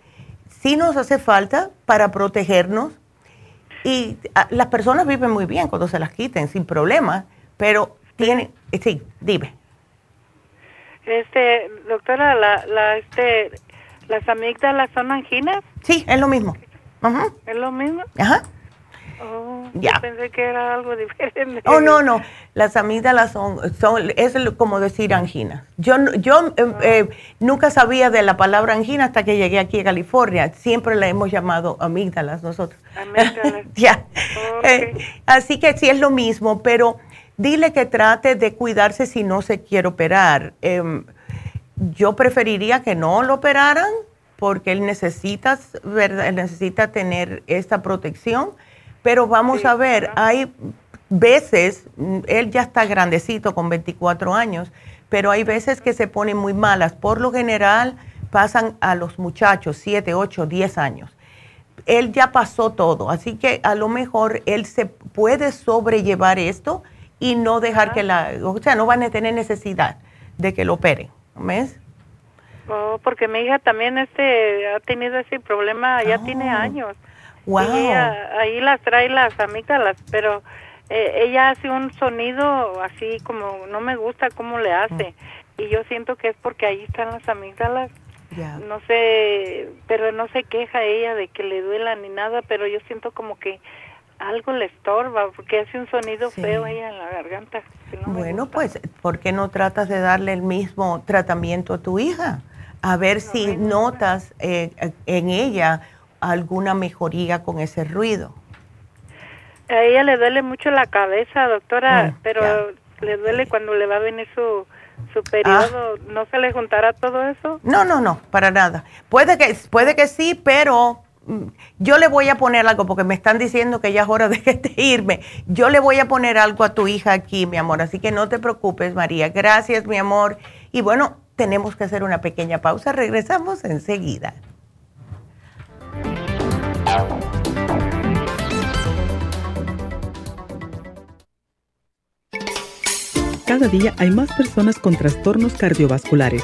sí nos hace falta para protegernos y ah, las personas viven muy bien cuando se las quiten sin problema, pero tienen, sí, dime. Este, doctora, la, la, este, ¿las amígdalas son anginas? Sí, es lo mismo. ¿Es lo mismo? Ajá. Oh, ya. Yo pensé que era algo diferente. Oh, no, no. Las amígdalas son, son es como decir angina. Yo, yo eh, ah. eh, nunca sabía de la palabra angina hasta que llegué aquí a California. Siempre la hemos llamado amígdalas nosotros. Amígdalas. ya. Eh, así que sí es lo mismo, pero dile que trate de cuidarse si no se quiere operar. Em, yo preferiría que no lo operaran porque él necesita, ¿verdad? necesita tener esta protección, pero vamos a ver, hay veces, él ya está grandecito con 24 años, pero hay veces que se ponen muy malas. Por lo general pasan a los muchachos 7, 8, 10 años. Él ya pasó todo, así que a lo mejor él se puede sobrellevar esto y no dejar que la, o sea, no van a tener necesidad de que lo operen, ¿ves? Oh, porque mi hija también este ha tenido ese problema, ya tiene oh. años. Wow. ahí las trae las amígdalas, pero eh, ella hace un sonido así como no me gusta cómo le hace. Mm. Y yo siento que es porque ahí están las amígdalas. No sé, pero no se queja ella de que le duela ni nada, pero yo siento como que algo le estorba porque hace un sonido feo ahí en la garganta. bueno, pues, ¿por qué no tratas de darle el mismo tratamiento a tu hija? A ver si notas eh, en ella alguna mejoría con ese ruido. A ella le duele mucho la cabeza, doctora, ah, pero le duele cuando le va a venir su, su periodo. Ah. ¿No se le juntará todo eso? No, no, no, para nada. Puede que, puede que sí, pero yo le voy a poner algo porque me están diciendo que ya es hora de irme. Yo le voy a poner algo a tu hija aquí, mi amor. Así que no te preocupes, María. Gracias, mi amor. Y bueno, tenemos que hacer una pequeña pausa. Regresamos enseguida. Cada día hay más personas con trastornos cardiovasculares.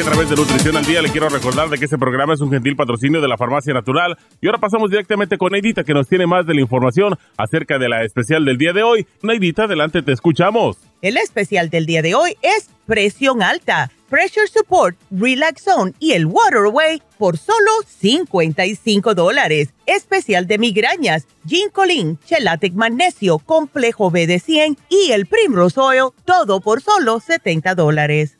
a través de Nutrición al Día le quiero recordar de que este programa es un gentil patrocinio de la Farmacia Natural. Y ahora pasamos directamente con Neidita que nos tiene más de la información acerca de la especial del día de hoy. Neidita, adelante, te escuchamos. El especial del día de hoy es presión alta, pressure support, relax zone y el waterway por solo 55 dólares. Especial de migrañas, ginkolin, chelatic magnesio, complejo B de 100 y el primrose oil, todo por solo 70 dólares.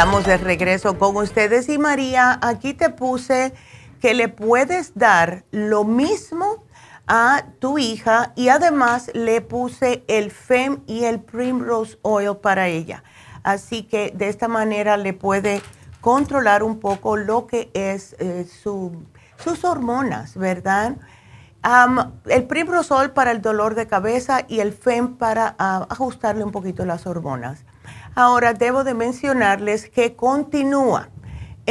Estamos de regreso con ustedes. Y María, aquí te puse que le puedes dar lo mismo a tu hija y además le puse el FEM y el Primrose Oil para ella. Así que de esta manera le puede controlar un poco lo que es eh, sus hormonas, ¿verdad? el Primrose Oil para el dolor de cabeza y el FEM para ah, ajustarle un poquito las hormonas. Ahora debo de mencionarles que continúa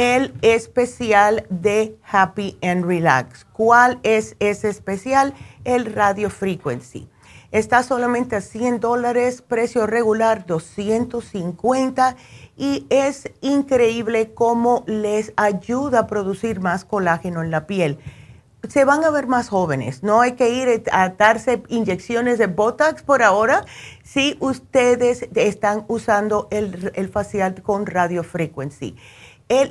el especial de Happy and Relax. ¿Cuál es ese especial? El Radio Frequency. Está solamente a 100 dólares, precio regular 250 y es increíble cómo les ayuda a producir más colágeno en la piel se van a ver más jóvenes. No hay que ir a darse inyecciones de Botox por ahora si ustedes están usando el, facial con radiofrequency.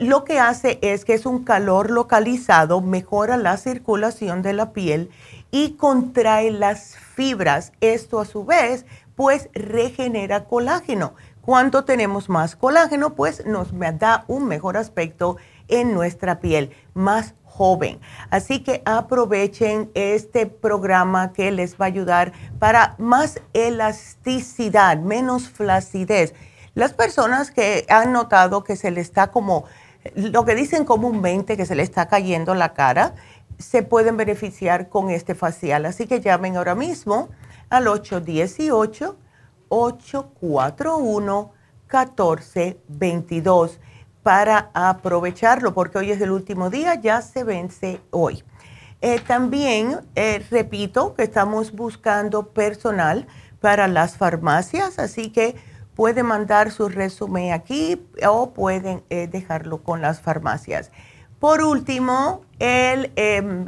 Lo que hace es que es un calor localizado, mejora la circulación de la piel y contrae las fibras. Esto a su vez pues regenera colágeno. Cuando tenemos más colágeno pues nos da un mejor aspecto en nuestra piel, más joven. Así que aprovechen este programa que les va a ayudar para más elasticidad, menos flacidez. Las personas que han notado que se le está como, lo que dicen comúnmente, que se le está cayendo la cara, se pueden beneficiar con este facial. Así que llamen ahora mismo al 818-841-1422 para aprovecharlo, porque hoy es el último día, ya se vence hoy. Eh, también eh, repito que estamos buscando personal para las farmacias, así que pueden mandar su resumen aquí o pueden eh, dejarlo con las farmacias. Por último, el, em,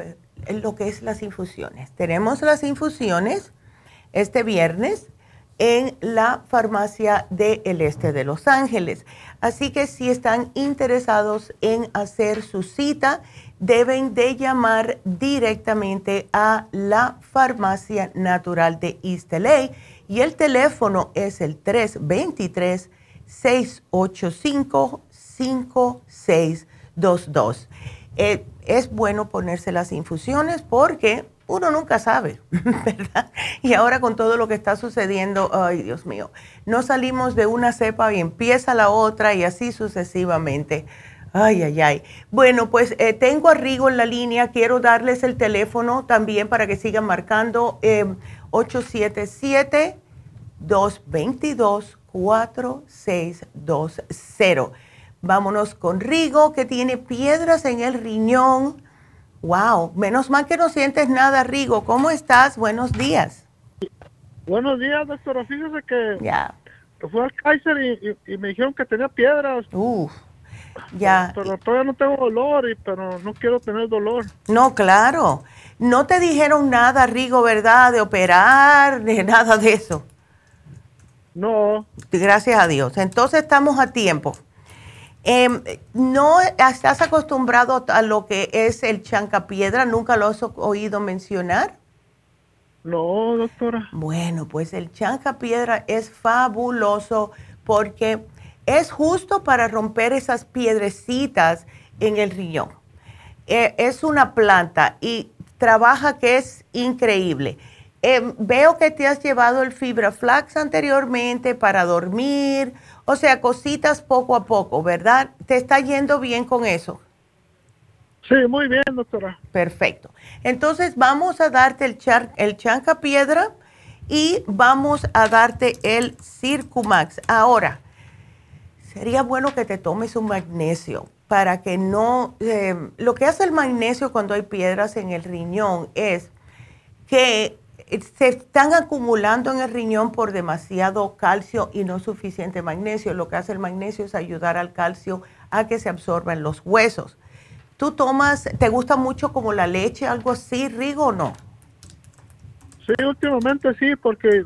lo que es las infusiones. Tenemos las infusiones este viernes en la farmacia del este de Los Ángeles. Así que si están interesados en hacer su cita, deben de llamar directamente a la farmacia natural de East LA y el teléfono es el 323-685-5622. Eh, es bueno ponerse las infusiones porque uno nunca sabe, ¿verdad? Y ahora con todo lo que está sucediendo, ay Dios mío, no salimos de una cepa y empieza la otra y así sucesivamente. Ay, ay, ay. Bueno, pues eh, tengo a Rigo en la línea, quiero darles el teléfono también para que sigan marcando eh, 877. 222-4620. Vámonos con Rigo, que tiene piedras en el riñón. Wow, menos mal que no sientes nada, Rigo. ¿Cómo estás? Buenos días. Buenos días, doctora. Fíjese que yeah. fui al Kaiser y, me dijeron que tenía piedras. Uf, ya. Pero todavía no tengo dolor, y, pero no quiero tener dolor. No, claro. No te dijeron nada, Rigo, ¿verdad? De operar, de nada de eso. No. Gracias a Dios. Entonces estamos a tiempo. Em, ¿No estás acostumbrado a lo que es el chancapiedra? ¿Nunca lo has oído mencionar? No, doctora. Bueno, pues el chancapiedra es fabuloso porque es justo para romper esas piedrecitas en el riñón. E, es una planta y trabaja que es increíble. Em, veo que te has llevado el fibra flax anteriormente para dormir o sea, cositas poco a poco, ¿verdad? ¿Te está yendo bien con eso? Sí, muy bien, doctora. Perfecto. Entonces vamos a darte el, char, el chanca piedra y vamos a darte el Circumax. Ahora, sería bueno que te tomes un magnesio para que no... Eh, lo que hace el magnesio cuando hay piedras en el riñón es que se están acumulando en el riñón por demasiado calcio y no suficiente magnesio. Lo que hace el magnesio es ayudar al calcio a que se absorba en los huesos. ¿Tú tomas, te gusta mucho como la leche, algo así, Rigo, o no? Sí, últimamente sí, porque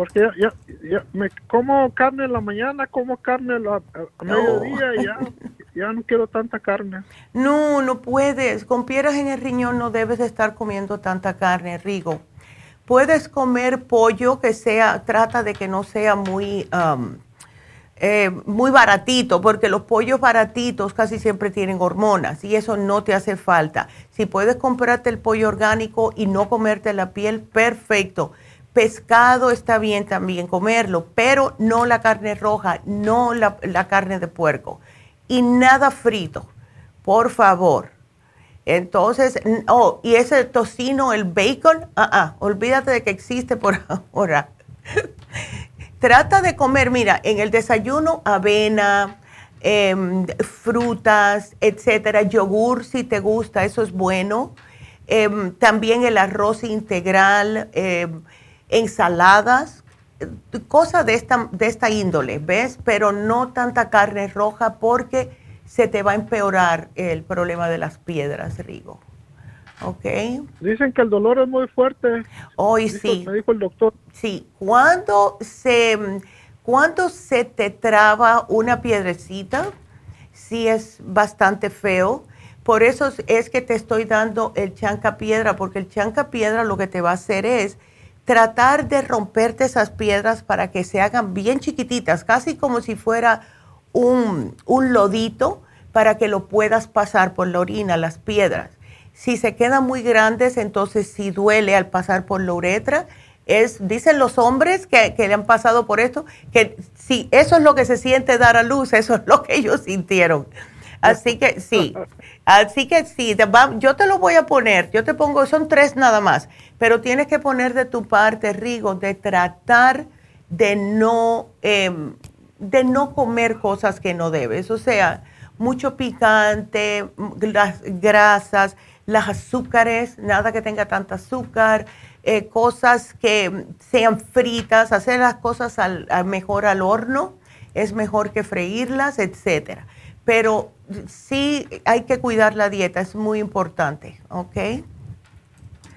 porque ya, ya, me como carne en la mañana, como carne a, mediodía y ya, ya, no quiero tanta carne. No, no puedes. Con piedras en el riñón no debes de estar comiendo tanta carne, Rigo. Puedes comer pollo que sea, trata de que no sea muy, um, eh, muy baratito, porque los pollos baratitos casi siempre tienen hormonas y eso no te hace falta. Si puedes comprarte el pollo orgánico y no comerte la piel, perfecto Pescado está bien también comerlo, pero no la carne roja, no la, carne de puerco. Y nada frito, por favor. Entonces, oh, y ese tocino, el bacon, ah, ah, olvídate de que existe por ahora. Trata de comer, mira, en el desayuno avena, em, frutas, etcétera, yogur si te gusta, eso es bueno. Em, también el arroz integral, em, ensaladas, cosas de esta, de esta índole, ¿ves? Pero no tanta carne roja porque se te va a empeorar el problema de las piedras, Rigo. ¿Ok? Dicen que el dolor es muy fuerte. Hoy sí. Me dijo el doctor. Sí, cuando se, cuando se te traba una piedrecita, sí es bastante feo. Por eso es que te estoy dando el chanca piedra, porque el chanca piedra lo que te va a hacer es tratar de romperte esas piedras para que se hagan bien chiquititas, casi como si fuera un, lodito para que lo puedas pasar por la orina, las piedras. Si se quedan muy grandes, entonces si duele al pasar por la uretra. Es, dicen los hombres que, que, le han pasado por esto, que si eso es lo que se siente dar a luz, eso es lo que ellos sintieron. Así que sí, así que sí, yo te lo voy a poner, yo te pongo, son tres nada más, pero tienes que poner de tu parte, Rigo, de tratar de no, em, de no comer cosas que no debes, o sea, mucho picante, las grasas, las azúcares, nada que tenga tanta azúcar, eh, cosas que sean fritas, hacer las cosas al, mejor al horno, es mejor que freírlas, etcétera. Pero sí hay que cuidar la dieta, es muy importante, ¿ok?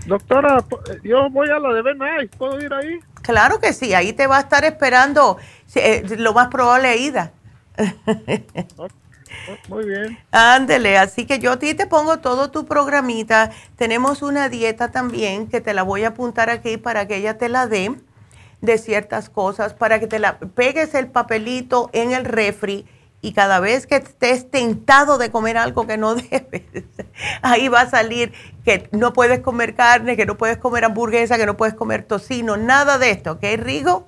Doctora, yo voy a la de Ben ¿puedo ir ahí? Claro que sí, ahí te va a estar esperando eh, lo más probable Ida. Muy bien. Ándele, así que yo a ti te pongo todo tu programita. Tenemos una dieta también que te la voy a apuntar aquí para que ella te la dé de ciertas cosas, para que te la pegues el papelito en el refri y cada vez que estés tentado de comer algo que no debes, ahí va a salir que no puedes comer carne, que no puedes comer hamburguesa, que no puedes comer tocino, nada de esto, ¿ok, Rigo?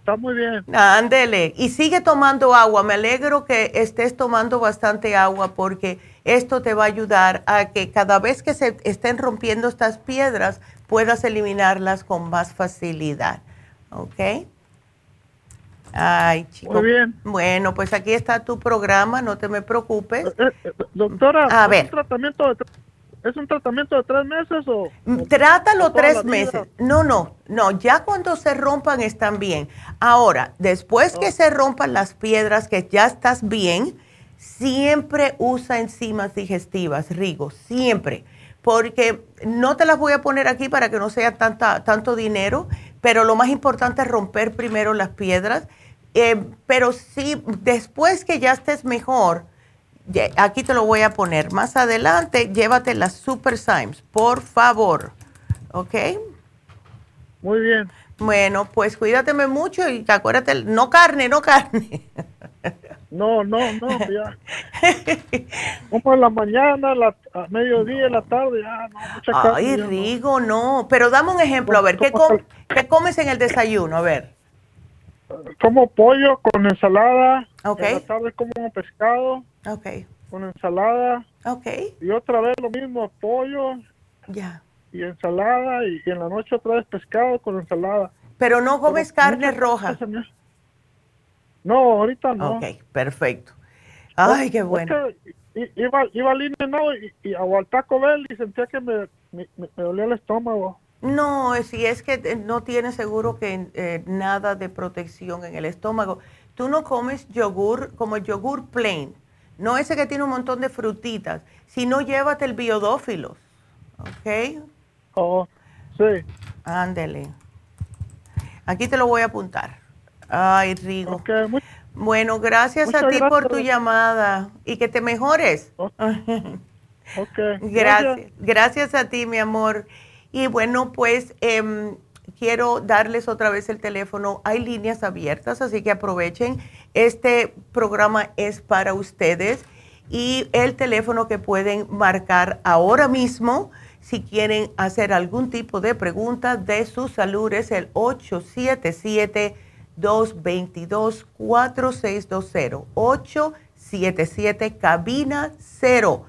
Está muy bien. Ándele. Y sigue tomando agua. Me alegro que estés tomando bastante agua porque esto te va a ayudar a que cada vez que se estén rompiendo estas piedras puedas eliminarlas con más facilidad. ¿Ok? Ay, chico. Muy bien. Bueno, pues aquí está tu programa, no te me preocupes. Eh, eh, doctora, a ver. ¿es, un tratamiento de ¿es un tratamiento de tres meses o...? Mm, trátalo tres meses. No, no, no, ya cuando se rompan están bien. Ahora, después que se rompan las piedras, que ya estás bien, siempre usa enzimas digestivas, Rigo, siempre. Porque no te las voy a poner aquí para que no sea tanta, tanto dinero, pero lo más importante es romper primero las piedras eh, pero sí, después que ya estés mejor, aquí te lo voy a poner. Más adelante, llévate las Super Symes, por favor. ¿Ok? Muy bien. Bueno, pues cuídateme mucho y acuérdate, no carne, no carne. No, no, no, ya. Como en la mañana, la, a mediodía, en la tarde, ya, no, mucha carne. Ay, Rigo, no. Pero dame un ejemplo, a ver, ¿qué, ¿qué comes en el desayuno? A ver como pollo con ensalada. Okay. En la tarde como pescado. Okay. Con ensalada. Okay. Y otra vez lo mismo, pollo. Ya. Y ensalada. Y, en la noche otra vez pescado con ensalada. Pero no comes carne roja. No, ahorita no. Ok, perfecto. Ay, qué bueno. iba, iba al y, y a Taco Bell y sentía que me, me, me dolía el estómago. No, si es que eh, no tiene seguro que eh, nada de protección en el estómago. Tú no comes yogur como el yogur plain, no ese que tiene un montón de frutitas, sino llévate el biodófilos, ¿ok? Oh, sí. Ándele. Aquí te lo voy a apuntar. Ay, Rigo. bueno, gracias a ti por tu llamada y que te mejores. Gracias. Gracias a ti, mi amor. Y bueno, pues em, quiero darles otra vez el teléfono. Hay líneas abiertas, así que aprovechen. Este programa es para ustedes y el teléfono que pueden marcar ahora mismo si quieren hacer algún tipo de pregunta de su salud es el 877-222-4620. 877 cabina 0.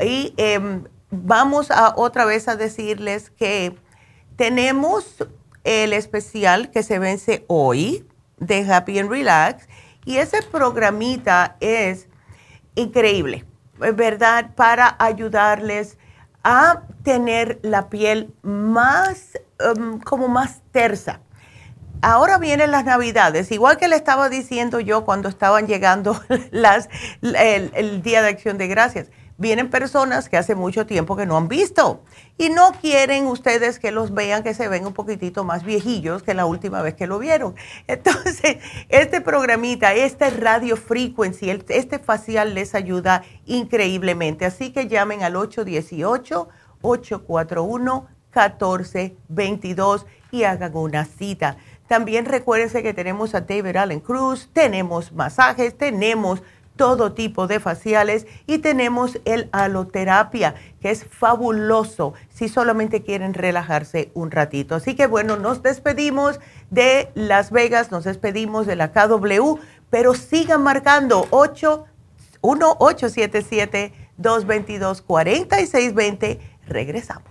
Y em, vamos a otra vez a decirles que tenemos el especial que se vence hoy de Happy and Relax y ese programita es increíble, ¿verdad? Para ayudarles a tener la piel más, em, como más tersa. Ahora vienen las navidades, igual que le estaba diciendo yo cuando estaban llegando las, el Día de Acción de Gracias vienen personas que hace mucho tiempo que no han visto y no quieren ustedes que los vean, que se ven un poquitito más viejillos que la última vez que lo vieron. Entonces, este programita, este radio frequency, este facial les ayuda increíblemente. Así que llamen al 818-841-1422 y hagan una cita. También recuérdense que tenemos a David Allen Cruz, tenemos masajes, tenemos todo tipo de faciales y tenemos el aloterapia, que es fabuloso si solamente quieren relajarse un ratito. Así que bueno, nos despedimos de Las Vegas, nos despedimos de la KW, pero sigan marcando 8, 1 877 222 4620 Regresamos.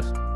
días.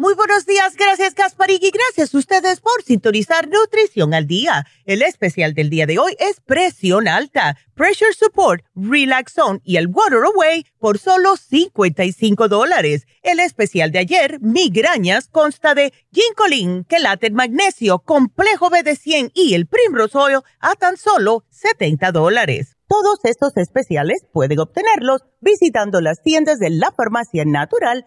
Muy buenos días, gracias Gasparín y gracias a ustedes por sintonizar Nutrición al Día. El especial del día de hoy es presión alta, pressure support, relax zone y el water away por solo 55 dólares. El especial de ayer, migrañas, consta de ginkolin, quelate magnesio, complejo BD100 y el primrose oil a tan solo 70 dólares. Todos estos especiales pueden obtenerlos visitando las tiendas de la farmacia natural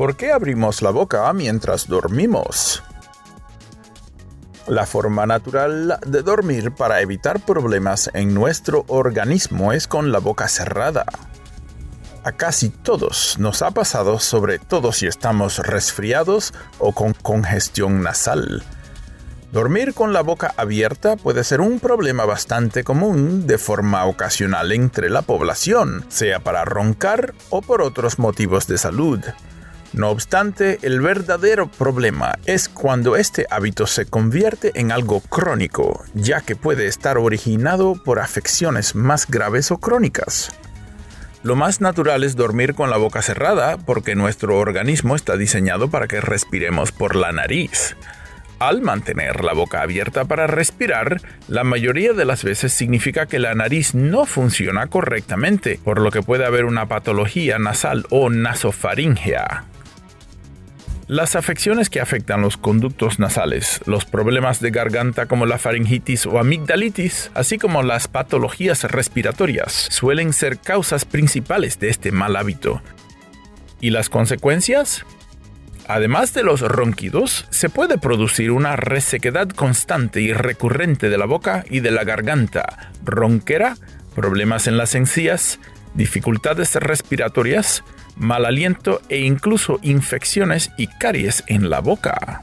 ¿Por qué abrimos la boca mientras dormimos? La forma natural de dormir para evitar problemas en nuestro organismo es con la boca cerrada. A casi todos nos ha pasado, sobre todo si estamos resfriados o con congestión nasal. Dormir con la boca abierta puede ser un problema bastante común de forma ocasional entre la población, sea para roncar o por otros motivos de salud. No obstante, el verdadero problema es cuando este hábito se convierte en algo crónico, ya que puede estar originado por afecciones más graves o crónicas. Lo más natural es dormir con la boca cerrada porque nuestro organismo está diseñado para que respiremos por la nariz. Al mantener la boca abierta para respirar, la mayoría de las veces significa que la nariz no funciona correctamente, por lo que puede haber una patología nasal o nasofaringea. Las afecciones que afectan los conductos nasales, los problemas de garganta como la faringitis o amigdalitis, así como las patologías respiratorias, suelen ser causas principales de este mal hábito. ¿Y las consecuencias? Además de los ronquidos, se puede producir una resequedad constante y recurrente de la boca y de la garganta, ronquera, problemas en las encías, dificultades respiratorias, mal aliento e incluso infecciones y caries en la boca.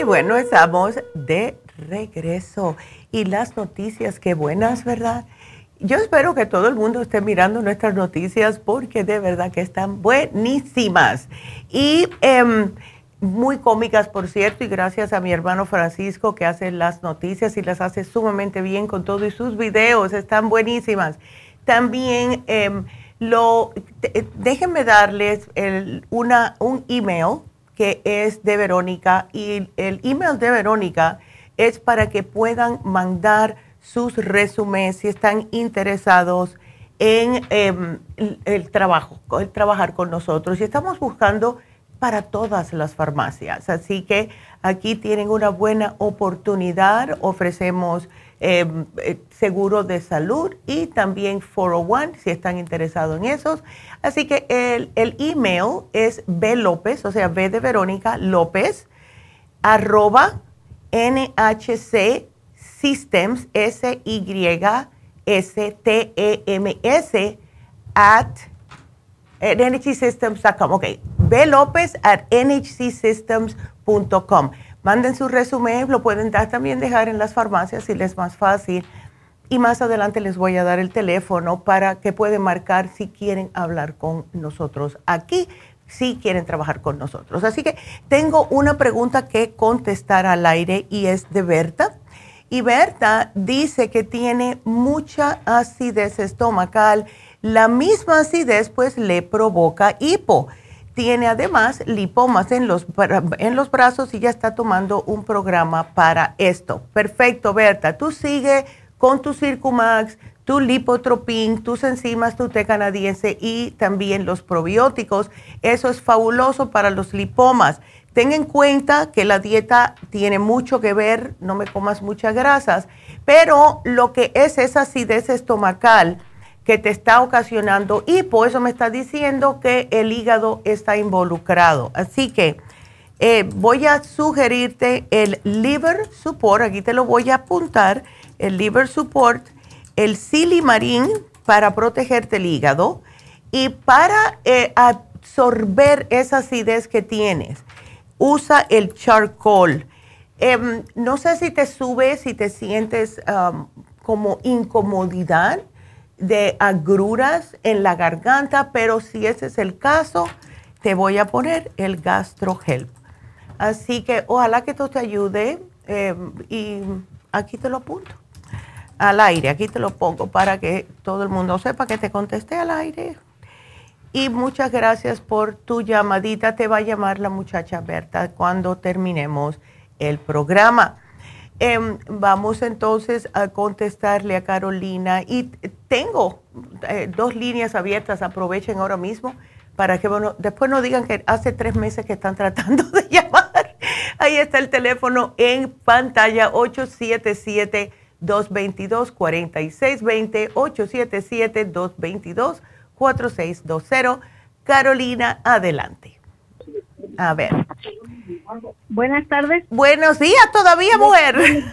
818-841-1422. bueno, estamos de regreso. Y las noticias, qué buenas, ¿verdad? Yo espero que todo el mundo esté mirando nuestras noticias porque de verdad que están buenísimas. Y em, muy cómicas, por cierto, y gracias a mi hermano Francisco que hace las noticias y las hace sumamente bien con todo y sus videos, están buenísimas. También em, lo, déjenme darles una, un email que es de Verónica y el email de Verónica es para que puedan mandar sus resúmenes si están interesados en em, el, trabajo, el trabajar con nosotros. Y estamos buscando para todas las farmacias. Así que aquí tienen una buena oportunidad. Ofrecemos em, eh, seguro de salud y también 401 si están interesados en esos. Así que el, el email es B López, o sea, B de Verónica López, arroba NHC Systems, S-Y-S-T-E-M-S, at nhcsystems.com. Ok, B López at nhcsystems.com. Manden su resumen, lo pueden también dejar en las farmacias si les es más fácil y más adelante les voy a dar el teléfono para que pueden marcar si quieren hablar con nosotros aquí, si quieren trabajar con nosotros. Así que tengo una pregunta que contestar al aire y es de Berta. Y Berta dice que tiene mucha acidez estomacal. La misma acidez pues le provoca hipo. Tiene además lipomas en los, en los brazos y ya está tomando un programa para esto. Perfecto, Berta. Tú sigue con tu Circumax, tu lipotropin, tus enzimas, tu té canadiense y también los probióticos. Eso es fabuloso para los lipomas. Ten en cuenta que la dieta tiene mucho que ver, no me comas muchas grasas, pero lo que es esa acidez estomacal que te está ocasionando por eso me está diciendo que el hígado está involucrado. Así que eh, voy a sugerirte el liver support, aquí te lo voy a apuntar el liver support, el silimarín para protegerte el hígado y para eh, absorber esa acidez que tienes. Usa el charcoal. Em, no sé si te sube, si te sientes como incomodidad de agruras en la garganta, pero si ese es el caso, te voy a poner el GastroHelp. Así que ojalá que esto te ayude em, y aquí te lo apunto al aire. Aquí te lo pongo para que todo el mundo sepa que te contesté al aire. Y muchas gracias por tu llamadita. Te va a llamar la muchacha Berta cuando terminemos el programa. Em, vamos entonces a contestarle a Carolina y tengo eh, dos líneas abiertas, aprovechen ahora mismo para que bueno, después no digan que hace tres meses que están tratando de llamar. Ahí está el teléfono en pantalla 877-222-4620, 877-222-4620. Carolina, adelante. A ver. Buenas tardes. Buenos días todavía, mujer.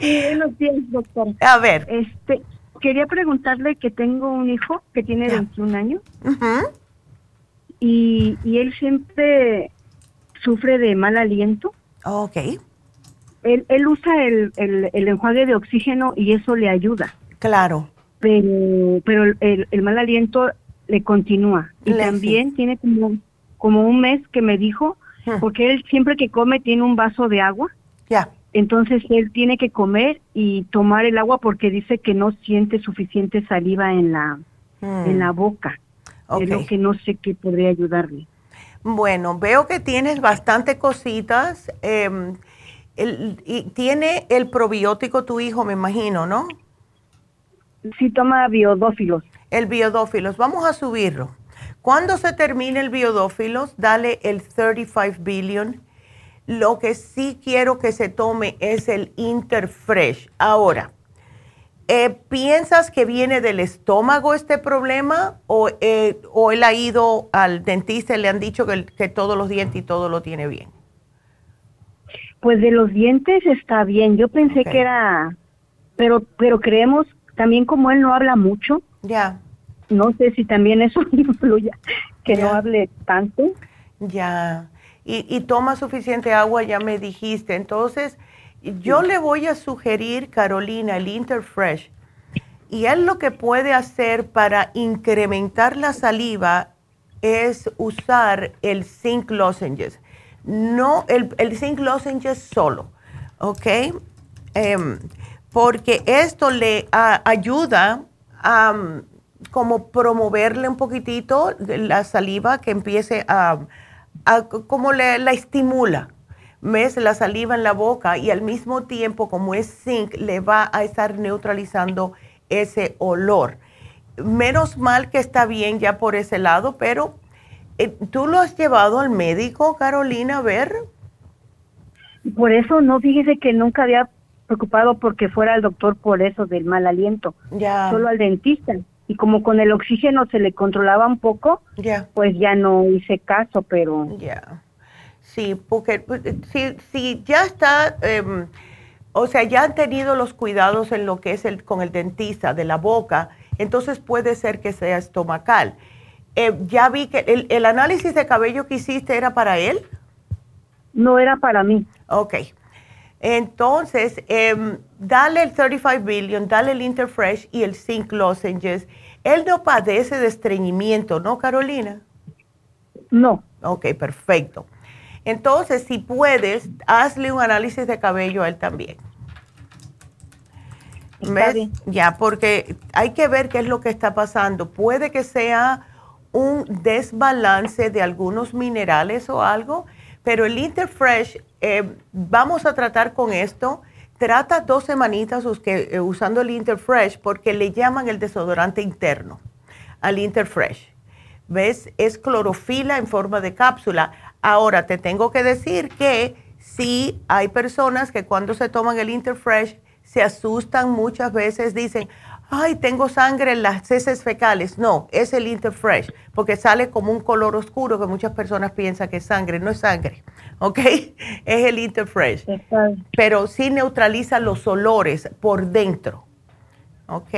Buenos días, doctor. A ver. Este, quería preguntarle que tengo un hijo que tiene 21 años y, y, él siempre sufre de mal aliento. ok. Él, él usa el, el, el, enjuague de oxígeno y eso le ayuda. Claro. Pero, pero el, el mal aliento le continúa. Y también tiene como, como un mes que me dijo, porque él siempre que come tiene un vaso de agua. Ya. Entonces él tiene que comer y tomar el agua porque dice que no siente suficiente saliva en la, en la boca. Okay. que no sé qué podría ayudarle. Bueno, veo que tienes bastante cositas. Eh, el, y tiene el probiótico tu hijo, me imagino, ¿no? Sí, toma biodófilos. El biodófilos, vamos a subirlo. Cuando se termine el biodófilos, dale el 35 billion. Lo que sí quiero que se tome es el Interfresh. Ahora, eh, ¿piensas que viene del estómago este problema o, eh, o, él ha ido al dentista y le han dicho que, que todos los dientes y todo lo tiene bien? Pues de los dientes está bien. Yo pensé okay. que era, pero, pero creemos también como él no habla mucho. Ya. No sé si también eso influye, que ya. no hable tanto. Ya. Y, y, toma suficiente agua, ya me dijiste. Entonces, yo sí. le voy a sugerir, Carolina, el Interfresh. Y él lo que puede hacer para incrementar la saliva es usar el zinc lozenges no el, el zinc lozenges solo, ¿ok? Eh, porque esto le a, ayuda a um, como promoverle un poquitito la saliva que empiece a, a como le, la estimula. ¿Ves? La saliva en la boca y al mismo tiempo, como es zinc, le va a estar neutralizando ese olor. Menos mal que está bien ya por ese lado, pero eh, ¿Tú lo has llevado al médico, Carolina, a ver? Por eso no, fíjese que nunca había preocupado porque fuera el doctor por eso del mal aliento. Ya. Solo al dentista. Y como con el oxígeno se le controlaba un poco, ya. pues ya no hice caso, pero... Ya. Sí, porque si, si ya está, eh, o sea, ya han tenido los cuidados en lo que es el con el dentista de la boca, entonces puede ser que sea estomacal eh, ya vi que el, el, análisis de cabello que hiciste era para él. No era para mí. Ok. Entonces, eh, dale el 35 billion, dale el Interfresh y el Zinc Lozenges. Él no padece de estreñimiento, ¿no, Carolina? No. Ok, perfecto. Entonces, si puedes, hazle un análisis de cabello a él también. ¿Ves? Ya, porque hay que ver qué es lo que está pasando. Puede que sea un desbalance de algunos minerales o algo, pero el Interfresh, eh, vamos a tratar con esto. Trata dos semanitas eh, usando el Interfresh porque le llaman el desodorante interno al Interfresh. ¿Ves? Es clorofila en forma de cápsula. Ahora, te tengo que decir que sí hay personas que cuando se toman el Interfresh se asustan muchas veces, dicen, ay, tengo sangre en las heces fecales. No, es el Interfresh, porque sale como un color oscuro que muchas personas piensan que es sangre. No es sangre, ¿ok? Es el Interfresh. Pero sí neutraliza los olores por dentro. ¿Ok?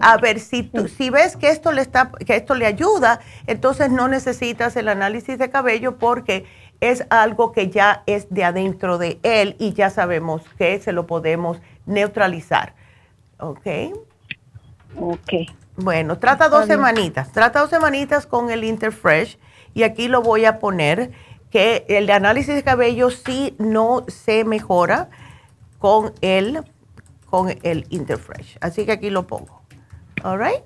A ver, si, tú, si ves que esto, le está, que esto le ayuda, entonces no necesitas el análisis de cabello porque es algo que ya es de adentro de él y ya sabemos que se lo podemos neutralizar. ¿Ok? Ok. Bueno, trata dos semanitas. Trata dos semanitas con el Interfresh y aquí lo voy a poner que el análisis de cabello sí no se mejora con el, con el Interfresh. Así que aquí lo pongo. All right?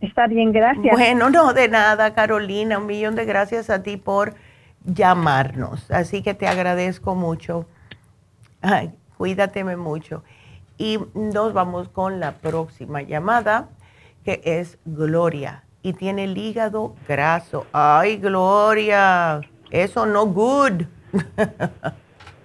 Está bien, gracias. Bueno, no de nada, Carolina. Un millón de gracias a ti por llamarnos. Así que te agradezco mucho. Ay, cuídateme mucho. Y nos vamos con la próxima llamada, que es Gloria. Y tiene el hígado graso. Ay, Gloria, eso no good.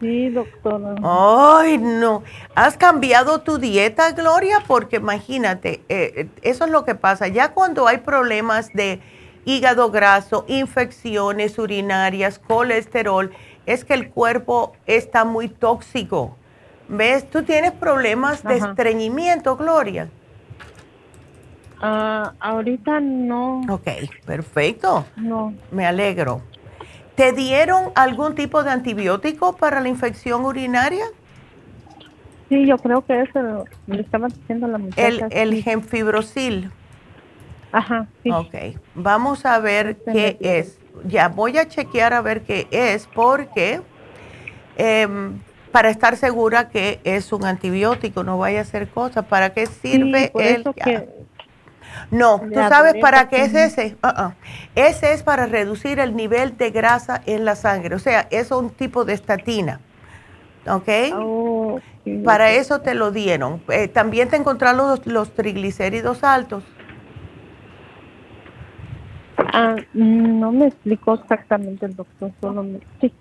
Sí, doctora. Ay, no. ¿Has cambiado tu dieta, Gloria? Porque imagínate, eh, eso es lo que pasa. Ya cuando hay problemas de hígado graso, infecciones urinarias, colesterol, es que el cuerpo está muy tóxico. ¿Ves? ¿Tú tienes problemas de estreñimiento, Gloria? Ah, ahorita no. Ok, perfecto. No. Me alegro. ¿Te dieron algún tipo de antibiótico para la infección urinaria? Sí, yo creo que eso le estaba diciendo la muchacha. El, el genfibrosil. Ajá, sí. Ok, vamos a ver qué es. Ya voy a chequear a ver qué es porque em, para estar segura que es un antibiótico, no vaya a hacer cosas. ¿Para qué sirve el? no, ¿tú sabes para qué es ese? Uh-uh. Ese es para reducir el nivel de grasa en la sangre. O sea, es un tipo de estatina. ¿Ok? Oh, para eso te lo dieron. Eh, también te encontraron los, los triglicéridos altos. Ah, no me explicó exactamente el doctor, solo me, sí,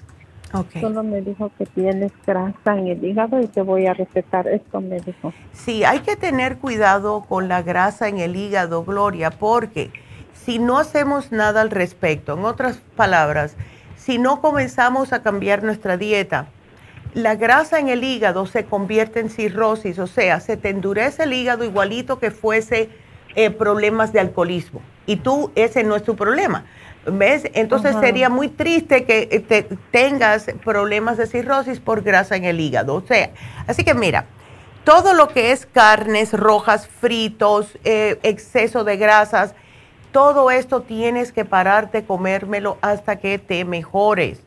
solo me dijo que tienes grasa en el hígado y te voy a recetar esto, me dijo. Sí, hay que tener cuidado con la grasa en el hígado, Gloria, porque si no hacemos nada al respecto, en otras palabras, si no comenzamos a cambiar nuestra dieta, la grasa en el hígado se convierte en cirrosis, o sea, se te endurece el hígado igualito que fuese eh, problemas de alcoholismo y tú ese no es tu problema. ¿Ves? Entonces sería muy triste que eh, te, tengas problemas de cirrosis por grasa en el hígado. O sea, así que mira, todo lo que es carnes rojas, fritos, eh, exceso de grasas, todo esto tienes que parar de comérmelo hasta que te mejores.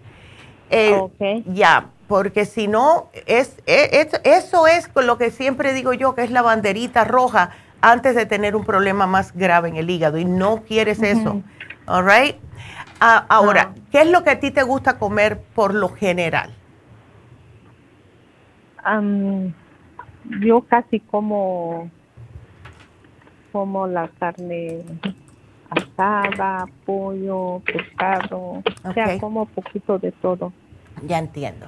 Eh, ya, porque si no, es, es, eso es lo que siempre digo yo, que es la banderita roja antes de tener un problema más grave en el hígado y no quieres eso. All right? Ah, ahora, ¿qué es lo que a ti te gusta comer por lo general? yo casi como como la carne asada, pollo, pescado, o sea, como poquito de todo. Ya entiendo.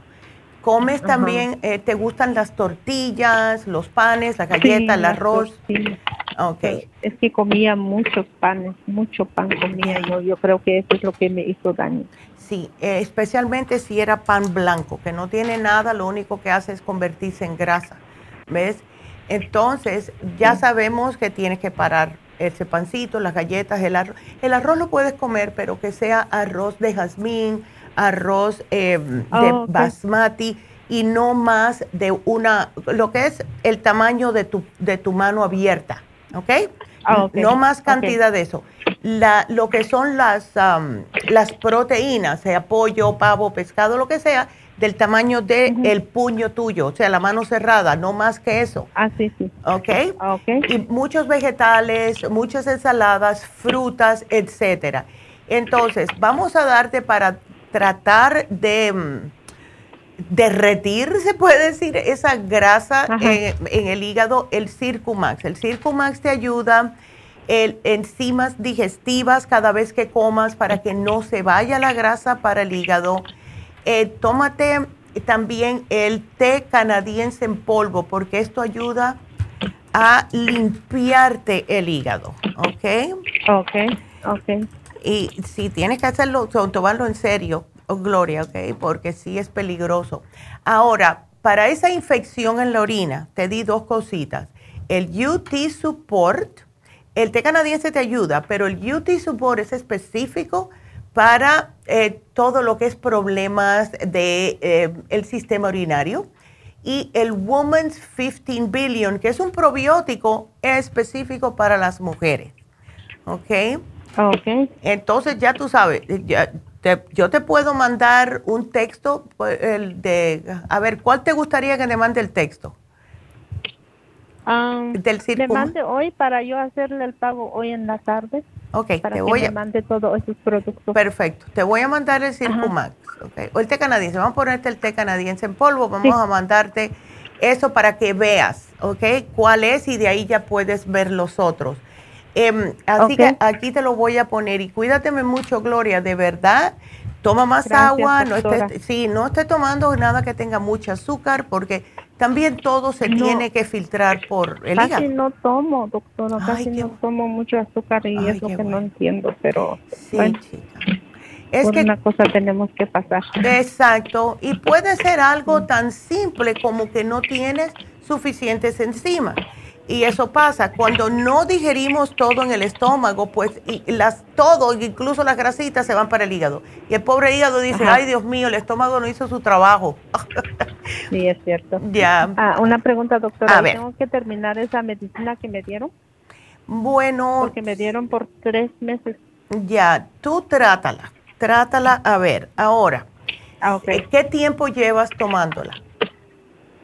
¿Comes también, eh, te gustan las tortillas, los panes, la galleta, el arroz? Sí. Okay. Es que comía muchos panes, mucho pan comía yo. Yo creo que eso es lo que me hizo daño. Sí, eh, especialmente si era pan blanco, que no tiene nada, lo único que hace es convertirse en grasa. ¿Ves? Entonces, ya sabemos que tienes que parar ese pancito, las galletas, el arroz. El arroz lo puedes comer, pero que sea arroz de jazmín, arroz eh, de oh, basmati y no más de una, lo que es el tamaño de tu, de tu mano abierta, ¿ok? Ah, no más cantidad de eso. La, lo que son las, las proteínas, sea pollo, pavo, pescado, lo que sea, del tamaño del el puño tuyo, o sea, la mano cerrada, no más que eso. Ah, sí, sí. ¿Ok? Ah, okay. Y muchos vegetales, muchas ensaladas, frutas, etcétera. Entonces, vamos a darte para tratar de mm, derretir, se puede decir, esa grasa en, el hígado, el Circumax. El Circumax te ayuda el, enzimas digestivas cada vez que comas para que no se vaya la grasa para el hígado. Eh, tómate también el té canadiense en polvo porque esto ayuda a limpiarte el hígado, ¿ok? Ok, ok. Y si tienes que hacerlo, tomarlo en serio, oh, Gloria, ¿ok? Porque sí es peligroso. Ahora, para esa infección en la orina, te di dos cositas. El UT Support, el té canadiense te ayuda, pero el UT Support es específico para eh, todo lo que es problemas del de, eh, sistema urinario. Y el Woman's 15 Billion, que es un probiótico específico para las mujeres. ¿Ok? Ok. Entonces ya tú sabes, yo te puedo mandar un texto pues, el de, a ver, ¿cuál te gustaría que te mande el texto? Um, Del mande hoy para yo hacerle el pago hoy en la tarde. Ok, para te voy que a... me mande todos esos productos. Perfecto. Te voy a mandar el Circumax. Okay. O el té canadiense. Vamos a ponerte el té canadiense en polvo. Vamos a mandarte eso para que veas, ¿ok? ¿Cuál es? Y de ahí ya puedes ver los otros. Em, así que aquí te lo voy a poner y cuídateme mucho, Gloria, de verdad. Toma más agua, no esté, sí, no esté tomando nada que tenga mucho azúcar porque también todo se tiene que filtrar por el casi no tomo, doctora, casi no tomo mucho azúcar y es lo que no entiendo, pero sí, chica. Es por que, una cosa tenemos que pasar. Exacto, y puede ser algo tan simple como que no tienes suficientes enzimas. Y eso pasa cuando no digerimos todo en el estómago, pues y las todo, incluso las grasitas se van para el hígado. Y el pobre hígado dice, "Ay, Dios mío, el estómago no hizo su trabajo." sí, es cierto. Ya. Ah, una pregunta, doctora, ¿tengo que terminar esa medicina que me dieron? Bueno, porque me dieron por tres meses. Ya, tú trátala trátala a ver. Ahora, ah, ¿qué tiempo llevas tomándola?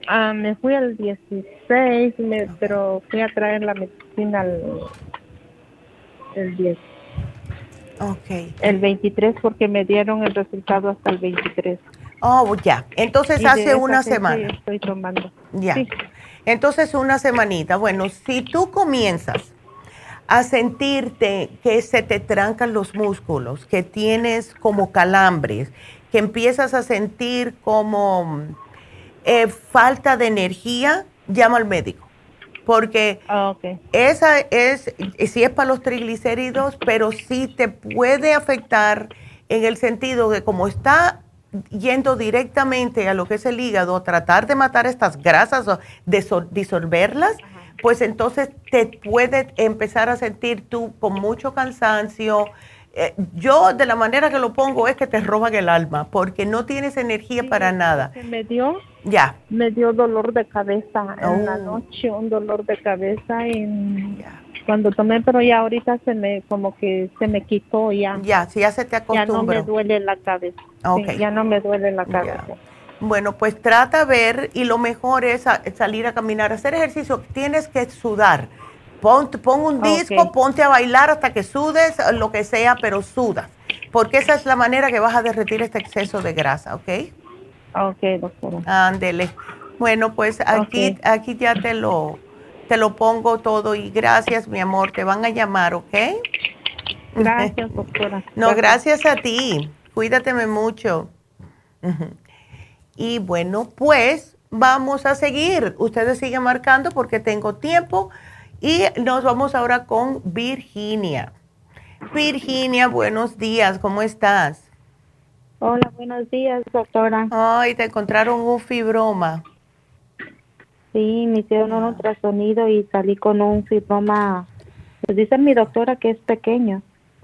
Ah, me fui al 16, pero fui a traer la medicina el 10. Ok. El 23 porque me dieron el resultado hasta el 23. Oh, ya. Entonces hace una semana. Estoy tomando. Ya. Entonces una semanita. Bueno, si tú comienzas a sentirte que se te trancan los músculos, que tienes como calambres, que empiezas a sentir como eh, falta de energía, llama al médico. Porque ah, esa es, sí es para los triglicéridos, pero sí te puede afectar en el sentido de como está yendo directamente a lo que es el hígado, tratar de matar estas grasas o disolverlas pues entonces te puedes empezar a sentir tú con mucho cansancio. Eh, yo de la manera que lo pongo es que te roban el alma porque no tienes energía para nada. Me dio, ya. Me dio dolor de cabeza en la oh. noche, un dolor de cabeza y cuando tomé, pero ya ahorita se me como que se me quitó ya. Ya, si ya se te acostumbró. Ya no me duele la cabeza. ya no me duele la cabeza. Bueno, pues trata de ver y lo mejor es salir a caminar, hacer ejercicio. Tienes que sudar. Pon, pon un disco, ponte a bailar hasta que sudes, lo que sea, pero sudas. Porque esa es la manera que vas a derretir este exceso de grasa, ¿ok? Ok, doctora. Ándele. Bueno, pues aquí, aquí ya te lo, te lo pongo todo y gracias, mi amor. Te van a llamar, ¿ok? Gracias, doctora. no, gracias a ti. Cuídateme mucho. Y bueno, pues vamos a seguir. Ustedes siguen marcando porque tengo tiempo. Y nos vamos ahora con Virginia. Virginia, buenos días, ¿cómo estás? Hola, buenos días, doctora. Ay, te encontraron un fibroma. Sí, me hicieron un ultrasonido y salí con un fibroma. Pues dice mi doctora que es pequeño.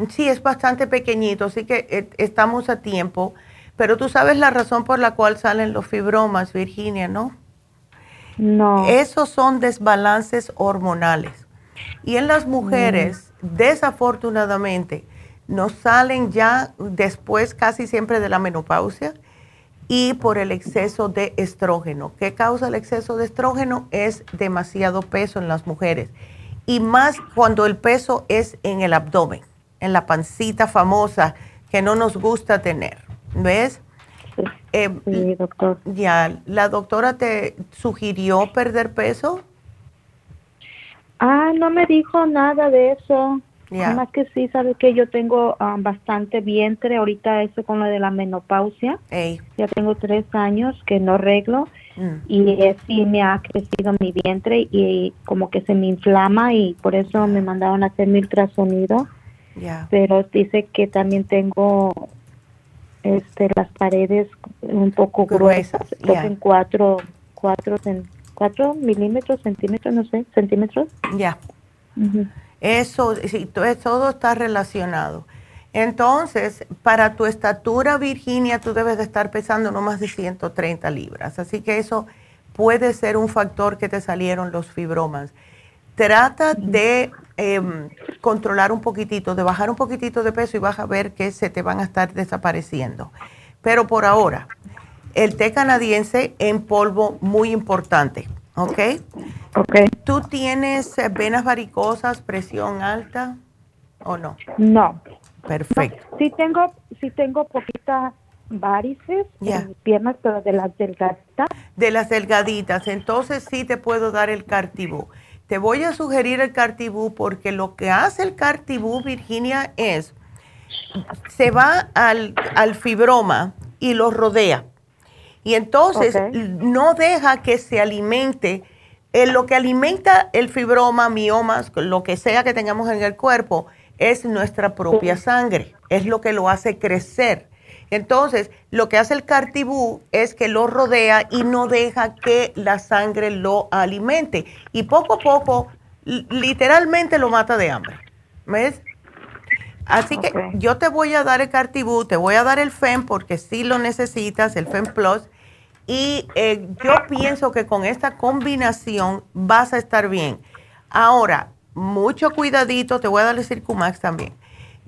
Sí, es bastante pequeñito, así que eh, estamos a tiempo. Pero tú sabes la razón por la cual salen los fibromas, Virginia, ¿no? No. Esos son desbalances hormonales. Y en las mujeres, mm. desafortunadamente, nos salen ya después casi siempre de la menopausia y por el exceso de estrógeno. ¿Qué causa el exceso de estrógeno? Es demasiado peso en las mujeres. Y más cuando el peso es en el abdomen, en la pancita famosa que no nos gusta tener. ¿Ves? Eh, sí, doctor. Ya, ¿la doctora te sugirió perder peso? Ah, no me dijo nada de eso. Nada más que sí, sabe que yo tengo ah, bastante vientre, ahorita eso con lo de la menopausia. Ya tengo tres años que no arreglo mm. y sí me ha crecido mi vientre y como que se me inflama y por eso me mandaron a hacer mi ultrasonido. Pero dice que también tengo este, las paredes un poco gruesas, en cuatro, cuatro, cuatro milímetros, centímetros, no sé, centímetros. Ya. Eso, todo está relacionado. Entonces, para tu estatura, Virginia, tú debes de estar pesando no más de 130 libras. Así que eso puede ser un factor que te salieron los fibromas. Trata de em, controlar un poquitito, de bajar un poquitito de peso y vas a ver que se te van a estar desapareciendo. Pero por ahora, el té canadiense en polvo muy importante, ¿ok? Ok. ¿Tú tienes eh, venas varicosas, presión alta? ¿o no? No. Perfecto. sí tengo, sí tengo poquitas varices en mis piernas, pero de las delgaditas. De las delgaditas, entonces sí te puedo dar el cartibú. Te voy a sugerir el cartibú porque lo que hace el cartibú, Virginia, es, se va al, al fibroma y lo rodea. Y entonces no deja que se alimente. Eh, lo que alimenta el fibroma, miomas, lo que sea que tengamos en el cuerpo, es nuestra propia sangre. Es lo que lo hace crecer. Entonces, lo que hace el cartibú es que lo rodea y no deja que la sangre lo alimente. Y poco a poco, literalmente lo mata de hambre. ¿Ves? Así que yo te voy a dar el Cartibú, te voy a dar el FEM porque sí lo necesitas, el FEM Plus. Y eh, yo pienso que con esta combinación vas a estar bien. Ahora, mucho cuidadito, te voy a dar el Circumax también.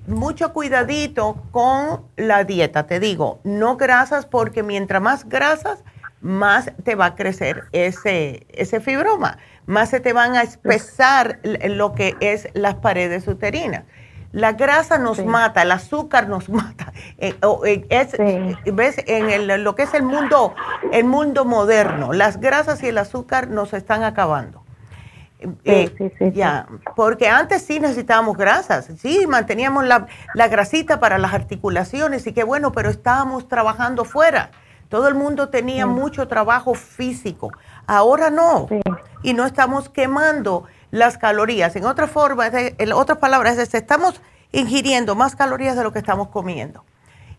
Mucho cuidadito con la dieta, te digo, no grasas porque mientras más grasas, más te va a crecer ese, ese fibroma, más se te van a espesar lo que es las paredes uterinas. La grasa nos mata, el azúcar nos mata. Eh, eh, es, eh, ¿Ves? En el, lo que es el mundo, el mundo moderno, las grasas y el azúcar nos están acabando. ya, porque antes sí necesitábamos grasas, sí, manteníamos la, la, grasita para las articulaciones y qué bueno, pero estábamos trabajando fuera. Todo el mundo tenía mucho trabajo físico. Ahora no. Y no estamos quemando las calorías. En otra forma, en otras palabras, estamos ingiriendo más calorías de lo que estamos comiendo.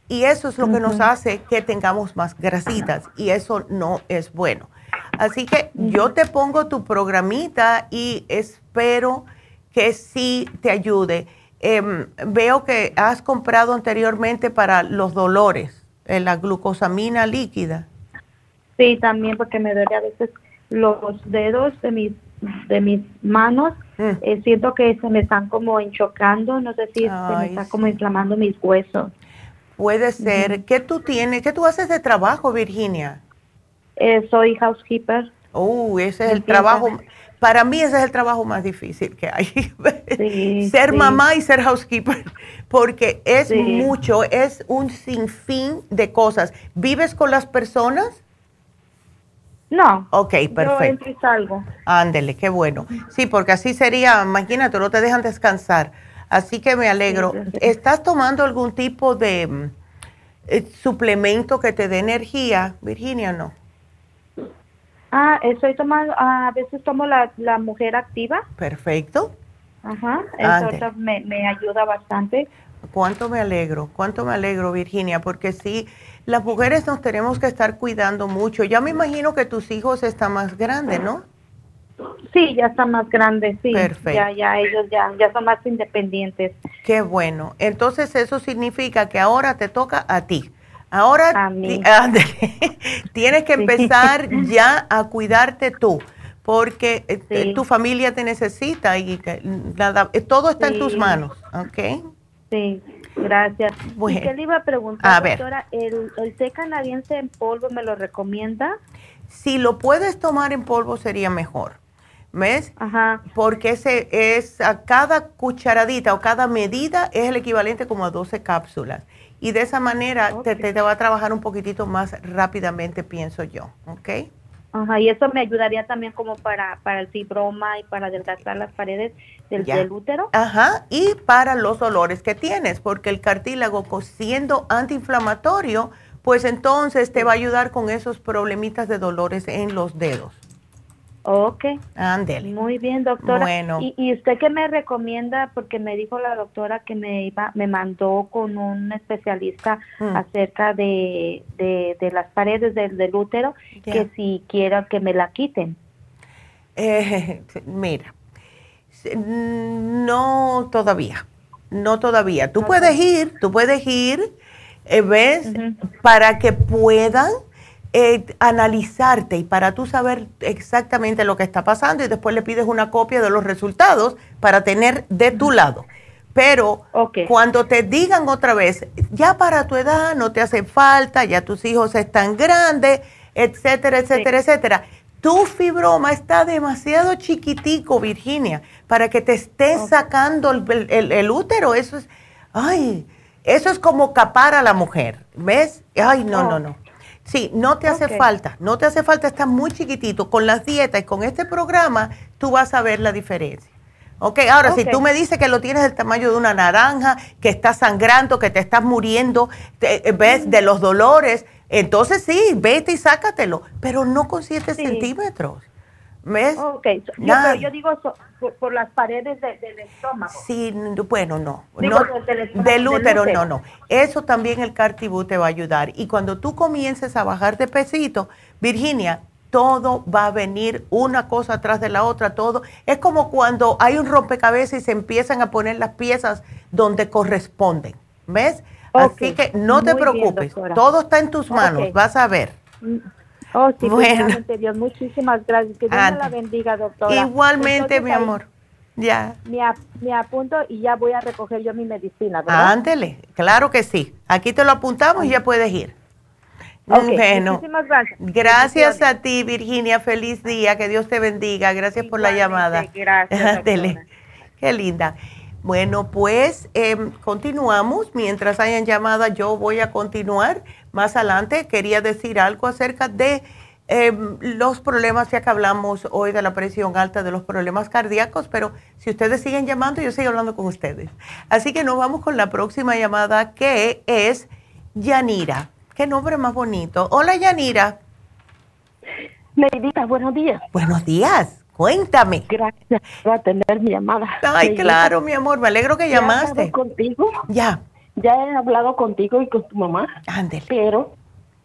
Y eso es lo que nos hace que tengamos más grasitas y eso no es bueno. Así que yo te pongo tu programita y espero que sí te ayude. Em, veo que has comprado anteriormente para los dolores, eh, la glucosamina líquida. Sí, también porque me duele a veces los dedos de mis de mis manos, mm. eh, siento que se me están como enchocando, no sé si se me está como inflamando mis huesos. Puede ser. ¿Qué tú tienes? ¿Qué tú haces de trabajo, Virginia? Eh, soy housekeeper. Oh, ese es el trabajo. Para mí ese es el trabajo más difícil que hay. ser mamá y ser housekeeper, porque es mucho, es un sinfín de cosas. ¿Vives con las personas? No. Ok, perfecto. Yo salgo. Ándele, qué bueno. Sí, porque así sería, imagínate, no te dejan descansar. Así que me alegro. ¿Estás tomando algún tipo de mm, eh, suplemento que te dé energía, Virginia, no? Ah, estoy tomando, a veces tomo la, la mujer activa. Perfecto. Ajá, eso me, me ayuda bastante. Cuánto me alegro, cuánto me alegro, Virginia, porque sí, las mujeres nos tenemos que estar cuidando mucho. Ya me imagino que tus hijos están más grandes, ¿no? Sí, ya están más grandes, sí. Perfecto. Ya, ya ellos ya, ya son más independientes. Qué bueno. Entonces eso significa que ahora te toca a ti. Ahora tienes que empezar ya a cuidarte tú, porque eh, tu familia te necesita y nada, todo está en tus manos, ¿ok? Sí. Gracias. ¿Y qué le iba a preguntar, doctora? ¿El, ¿El té canadiense en polvo me lo recomienda? Si lo puedes tomar en polvo sería mejor. ¿Ves? Ajá. Porque ese es a cada cucharadita o cada medida es el equivalente como a 12 cápsulas. Y de esa manera te, te, va a trabajar un poquitito más rápidamente, pienso yo. ¿Ok? Ajá, y eso me ayudaría también como para, para el fibroma y para adelgazar las paredes del, útero. Ajá, y para los dolores que tienes, porque el cartílago siendo antiinflamatorio, pues entonces te va a ayudar con esos problemitas de dolores en los dedos. Ok. Ándele. Muy bien, doctora. Bueno. ¿Y, usted qué me recomienda? Porque me dijo la doctora que me iba, me mandó con un especialista mm. acerca de, de, las paredes del, útero, que si quiero que me la quiten. Eh, mira, no todavía, no todavía. Tú puedes ir, tú puedes ir, eh, ¿ves? Para que puedan eh, analizarte y para tú saber exactamente lo que está pasando y después le pides una copia de los resultados para tener de tu lado. Pero cuando te digan otra vez, ya para tu edad no te hace falta, ya tus hijos están grandes, etcétera, etcétera, etcétera, tu fibroma está demasiado chiquitico, Virginia, para que te estés sacando el, útero. Eso es, ay, eso es como capar a la mujer, ¿ves? Ay, no, no, no. Sí, no te hace falta, no te hace falta, está muy chiquitito. Con las dietas y con este programa, tú vas a ver la diferencia. Ok, ahora si tú me dices que lo tienes del tamaño de una naranja, que estás sangrando, que te estás muriendo, ves de los dolores, entonces sí, vete y sácatelo, pero no con 7 centímetros. ¿Ves? Ok, yo, pero yo digo por, las paredes del estómago. Sí, bueno, no. del, útero, no, no. Eso también el cartibú te va a ayudar. Y cuando tú comiences a bajar de pesito, Virginia, todo va a venir una cosa atrás de la otra, todo. Es como cuando hay un rompecabezas y se empiezan a poner las piezas donde corresponden. ¿Ves? Así que no te preocupes, todo está en tus manos, vas a ver. Mm. Oh, sí, bueno. Dios, muchísimas gracias. Que Dios me la bendiga, doctora. Igualmente, mi amor. Ya. Me, apunto y ya voy a recoger yo mi medicina, ¿verdad? Ándele, claro que sí. Aquí te lo apuntamos y ya puedes ir. bueno, muchísimas gracias. Gracias a ti, Virginia. Feliz día. Que Dios te bendiga. Gracias por la llamada. Gracias. Ándele. Qué linda. Bueno, pues em, continuamos. Mientras hayan llamada, yo voy a continuar. Más adelante quería decir algo acerca de em, los problemas, ya que hablamos hoy de la presión alta, de los problemas cardíacos, pero si ustedes siguen llamando, yo sigo hablando con ustedes. Así que nos vamos con la próxima llamada, que es Yanira. Qué nombre más bonito. Hola, Yanira. Neidita, buenos días. Buenos días. Cuéntame. Gracias por atender mi llamada. Ay, claro, mi amor, me alegro que llamaste. contigo? Ya. Ya he hablado contigo y con tu mamá. Ándale. Pero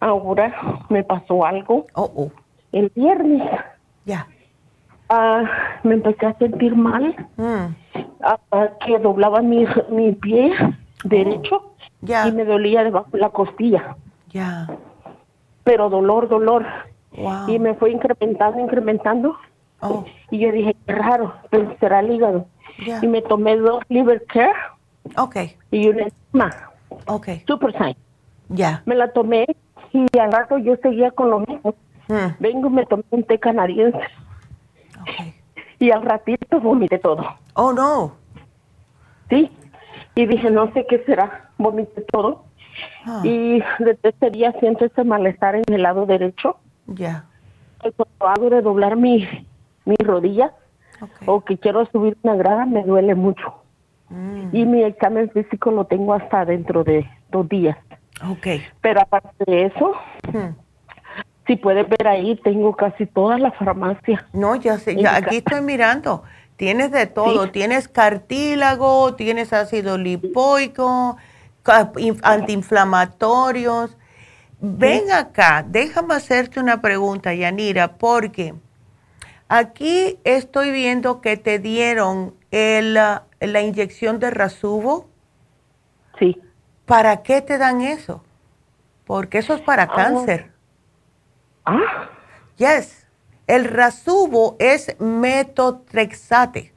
ahora me pasó algo. Oh, oh. El viernes. Ya. Ah, me empecé a sentir mal. Mm. Ah, que doblaba mi, mi pie derecho. Ya. Y me dolía debajo de la costilla. Ya. Pero dolor, dolor. Wow. Y me fue incrementando, incrementando Oh. Y yo dije, qué raro, pero será el hígado. Y me tomé dos Liver Care. Y una. Ok. Super Sign. Ya. Me la tomé y al rato yo seguía con lo mismo. Hmm. Vengo y me tomé un té canadiense. Okay. Y al ratito vomité todo. Oh, no. Sí. Y dije, no sé qué será. Vomité todo. Ah. Y desde ese día siento ese malestar en el lado derecho. Ya. Cuando hago de doblar mi, mi rodilla o que quiero subir una grada, me duele mucho. Mm. Y mi examen físico lo tengo hasta dentro de dos días. Ok. Pero aparte de eso, hmm. si puedes ver ahí, tengo casi toda la farmacia. No, ya sé, ya aquí estoy mirando. Tienes de todo, tienes cartílago, tienes ácido lipoico, antiinflamatorios. Ven acá, déjame hacerte una pregunta, Yanira, porque aquí estoy viendo que te dieron el, la inyección de rasubo. Sí. ¿Para qué te dan eso? Porque eso es para cáncer. Ah. Yes. El rasubo es metotrexate.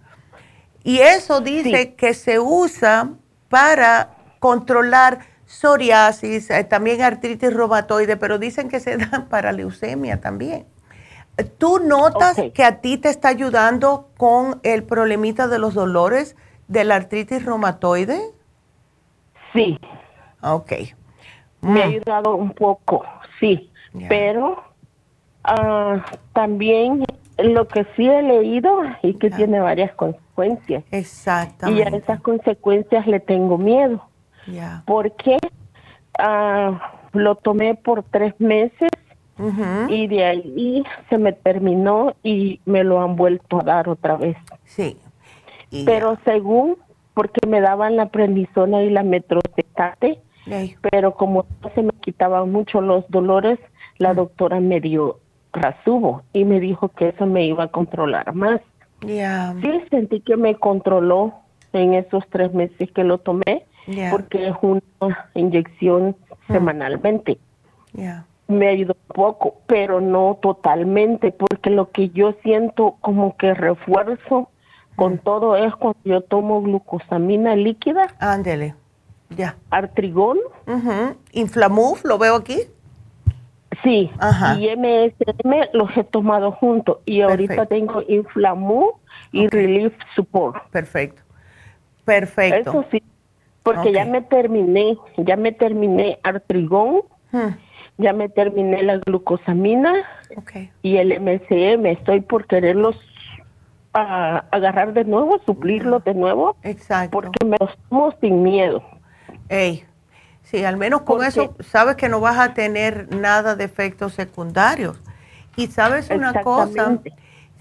Y eso dice que se usa para controlar psoriasis, eh, también artritis reumatoide, pero dicen que se dan para leucemia también. ¿Tú notas que a ti te está ayudando con el problemita de los dolores de la artritis reumatoide? Sí. Ok. Me ha mm. ayudado un poco, sí. Pero ah, también lo que sí he leído y que tiene varias consecuencias. Exactamente. Y a esas consecuencias le tengo miedo. Porque ah, lo tomé por tres meses y de ahí se me terminó y me lo han vuelto a dar otra vez. Sí. pero según, porque me daban la prendizona y la metrotestate, pero como se me quitaban mucho los dolores, la doctora me dio rasubo y me dijo que eso me iba a controlar más. Sí, sentí que me controló en esos tres meses que lo tomé, porque es una inyección semanalmente. Me ayudó poco, pero no totalmente, porque lo que yo siento como que refuerzo con todo es cuando yo tomo glucosamina líquida. Ándele, ya. Artrigón. Inflamuf, lo veo aquí. Sí, y MSM los he tomado juntos y ahorita tengo Inflamu y Relief Support. Perfecto. Perfecto. Eso sí, porque ya me terminé, ya me terminé Artrigón, hmm. Ya me terminé la glucosamina y el MSM. Estoy por quererlos ah, agarrar de nuevo, suplirlos de nuevo. Exacto. Porque me los tomo sin miedo. Ey, Sí, al menos con eso sabes que no vas a tener nada de efectos secundarios. Y sabes una cosa,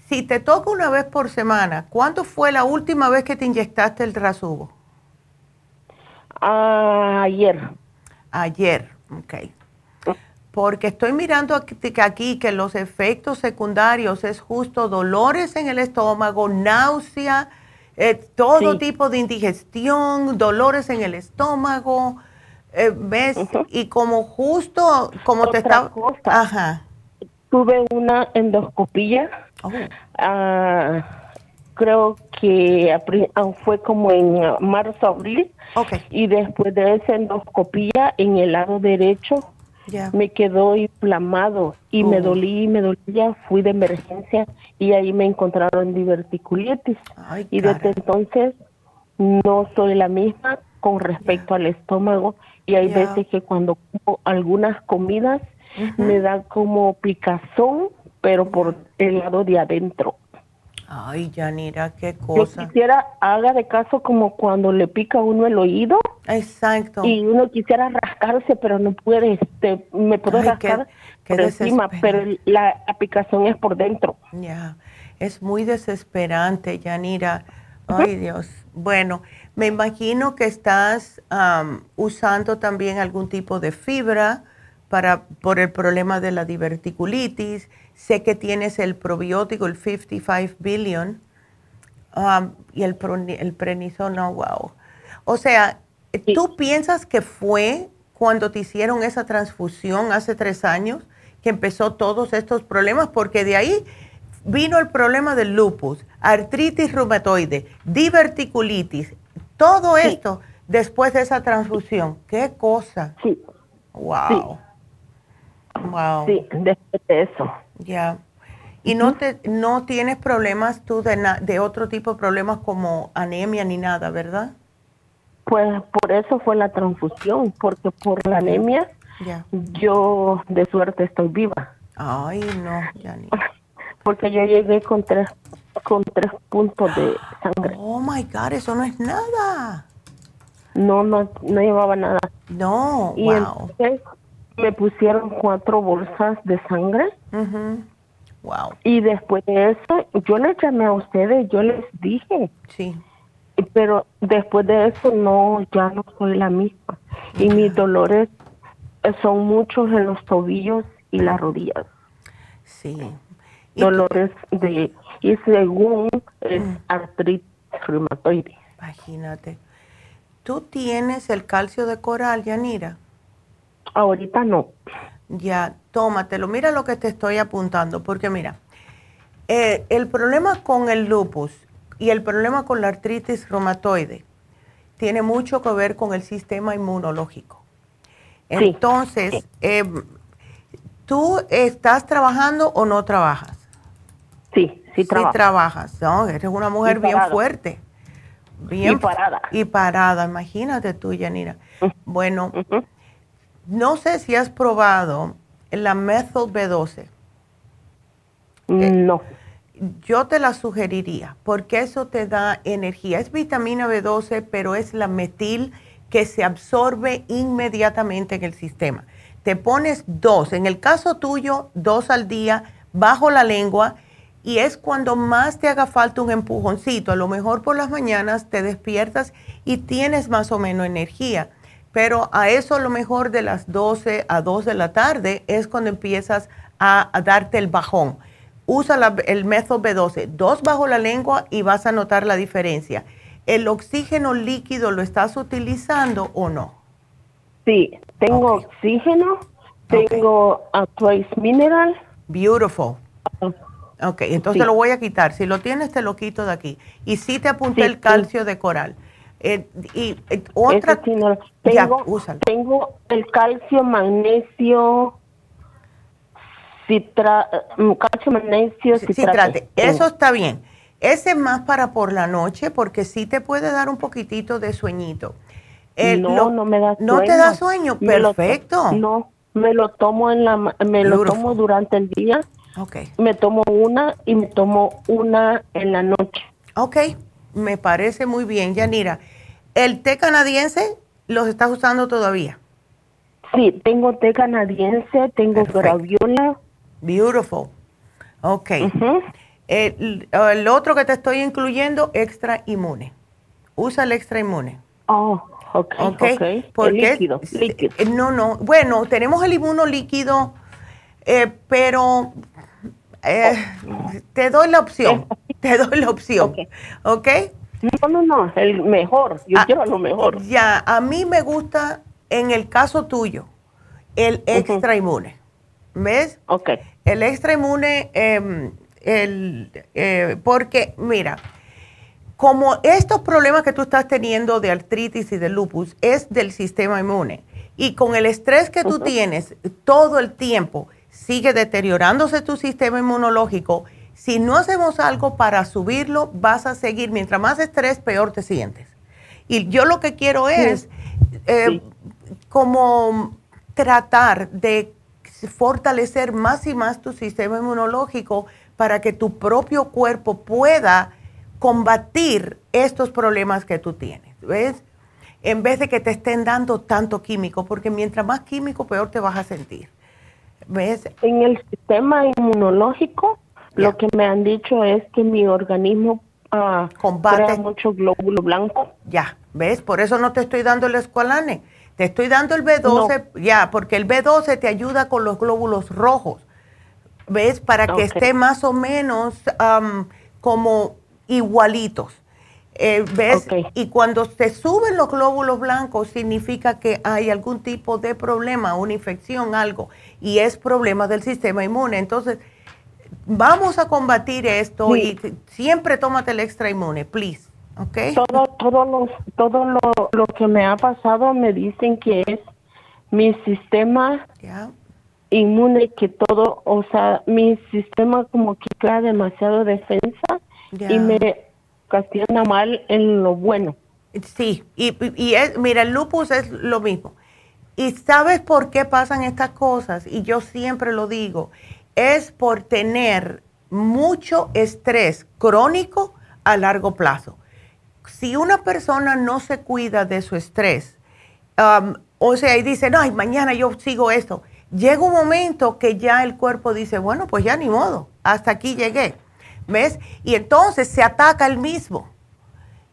si te toca una vez por semana, ¿cuándo fue la última vez que te inyectaste el rasubo? ayer. Ayer, ok. Porque estoy mirando aquí que los efectos secundarios es justo dolores en el estómago, náusea, eh, todo tipo de indigestión, dolores en el estómago, eh, ¿Ves? Y como justo, como te estaba... Ajá. Tuve una endoscopía. Oh. Ah, creo que ah, fue como en marzo, abril. Okay. Y después de esa endoscopía, en el lado derecho, me quedó inflamado y me oh. dolí, me dolía, fui de emergencia y ahí me encontraron diverticulitis. y desde entonces no soy la misma con respecto al estómago y hay veces que cuando como algunas comidas me da como picazón, pero por el lado de adentro. Ay, Yanira, qué cosa. Yo quisiera, haga de caso como cuando le pica uno el oído. Exacto. Y uno quisiera rascarse, pero no puede, este, me puedo rascar por encima, pero la, picazón es por dentro. Ya, es muy desesperante, Yanira. Ay, Dios. Bueno, me imagino que estás usando también algún tipo de fibra para, por el problema de la diverticulitis. Sé que tienes el probiótico, el 55 billion, y el, el prenizono, wow. O sea, ¿tú piensas que fue cuando te hicieron esa transfusión hace tres años que empezó todos estos problemas? Porque de ahí vino el problema del lupus, artritis reumatoide, diverticulitis, todo esto después de esa transfusión. ¿Qué cosa? Sí. Wow. Wow. Sí, después de eso. Ya. Y no te no tienes problemas tú de, de otro tipo de problemas como anemia ni nada, ¿verdad? Pues por eso fue la transfusión, porque por la anemia yo de suerte estoy viva. Ay, no, ya ni. Porque yo llegué con tres con tres puntos de sangre. Oh my God, eso no es nada. No, no, no llevaba nada. No, y wow. entonces me pusieron cuatro bolsas de sangre. Wow. Y después de eso, yo les llamé a ustedes, yo les dije. Sí. Pero después de eso, no, ya no soy la misma. Y mis dolores son muchos en los tobillos y las rodillas. Sí. Dolores de y según es mm. artritis reumatoide. Imagínate. ¿Tú tienes el calcio de coral, Yanira? Ahorita no. Ya, tómatelo. Mira lo que te estoy apuntando, porque mira, eh, el problema con el lupus y el problema con la artritis reumatoide tiene mucho que ver con el sistema inmunológico. Entonces, em, ¿tú estás trabajando o no trabajas? Sí sí, trabajas, ¿no? Eres una mujer bien fuerte. Bien y parada. Y parada, imagínate tú, Yanira. Bueno, no sé si has probado la methyl B12. Eh, no. Yo te la sugeriría porque eso te da energía. Es vitamina B12, pero es la metil que se absorbe inmediatamente en el sistema. Te pones dos, en el caso tuyo, dos al día, bajo la lengua y es cuando más te haga falta un empujoncito. A lo mejor por las mañanas te despiertas y tienes más o menos energía, pero a eso a lo mejor de las 12 a 2 de la tarde es cuando empiezas a, darte el bajón. Usa el método B12, dos bajo la lengua y vas a notar la diferencia. ¿El oxígeno líquido lo estás utilizando o no? Sí, tengo oxígeno, tengo a Trace Mineral. Beautiful. Ok, entonces lo voy a quitar. Si lo tienes, te lo quito de aquí. Y sí te apunté el calcio de coral. Eh, y eh, otra... tengo, tengo el calcio, magnesio, Citra, mm, calcio, magnesio, citrate. Eso está bien. Ese es más para por la noche porque sí te puede dar un poquitito de sueñito. no, no me da sueño. ¿No te da sueño? Perfecto. no, me lo tomo en la me lo tomo durante el día. Okay. Me tomo una y me tomo una en la noche. Ok, me parece muy bien, Yanira. ¿El té canadiense los estás usando todavía? Sí, tengo té canadiense, tengo graviola. Beautiful. Ok. el, otro que te estoy incluyendo, extra inmune. Usa el extra inmune. Oh, ok. okay. Porque, líquido, líquido. Eh, no, no. Bueno, tenemos el inmuno líquido, eh, pero eh, te doy la opción. Te doy la opción. ¿Ok? No, no, no, el mejor. Yo ah, quiero lo mejor. Ya, a mí me gusta, en el caso tuyo, el extra inmune. ¿Ves? Ok. El extra inmune, em, el, eh, porque, mira, como estos problemas que tú estás teniendo de artritis y de lupus es del sistema inmune, y con el estrés que tú tienes todo el tiempo, sigue deteriorándose tu sistema inmunológico. Si no hacemos algo para subirlo, vas a seguir, mientras más estrés, peor te sientes. Y yo lo que quiero es eh, como tratar de fortalecer más y más tu sistema inmunológico para que tu propio cuerpo pueda combatir estos problemas que tú tienes, ¿ves? En vez de que te estén dando tanto químico, porque mientras más químico, peor te vas a sentir. ¿Ves? En el sistema inmunológico, lo que me han dicho es que mi organismo uh, combate mucho glóbulo blanco. Ya, ¿ves? Por eso no te estoy dando el escualane te estoy dando el B12, ya, porque el B12 te ayuda con los glóbulos rojos, ¿ves? Para que esté más o menos como igualitos. Eh, ¿Ves? Y cuando se suben los glóbulos blancos significa que hay algún tipo de problema, una infección, algo, y es problema del sistema inmune. Entonces, vamos a combatir esto y siempre tómate el extra inmune, please. Okay. Todo, todo, lo, todo lo, lo, que me ha pasado me dicen que es mi sistema inmune, que todo, o sea, mi sistema como que crea demasiado defensa y me ocasiona mal en lo bueno. Sí, y, y es, mira, el lupus es lo mismo. ¿Y sabes por qué pasan estas cosas? Y yo siempre lo digo, es por tener mucho estrés crónico a largo plazo si una persona no se cuida de su estrés, um, o sea, y dice, no, mañana yo sigo esto, llega un momento que ya el cuerpo dice, bueno, pues ya ni modo, hasta aquí llegué, ¿ves? Y entonces se ataca el mismo.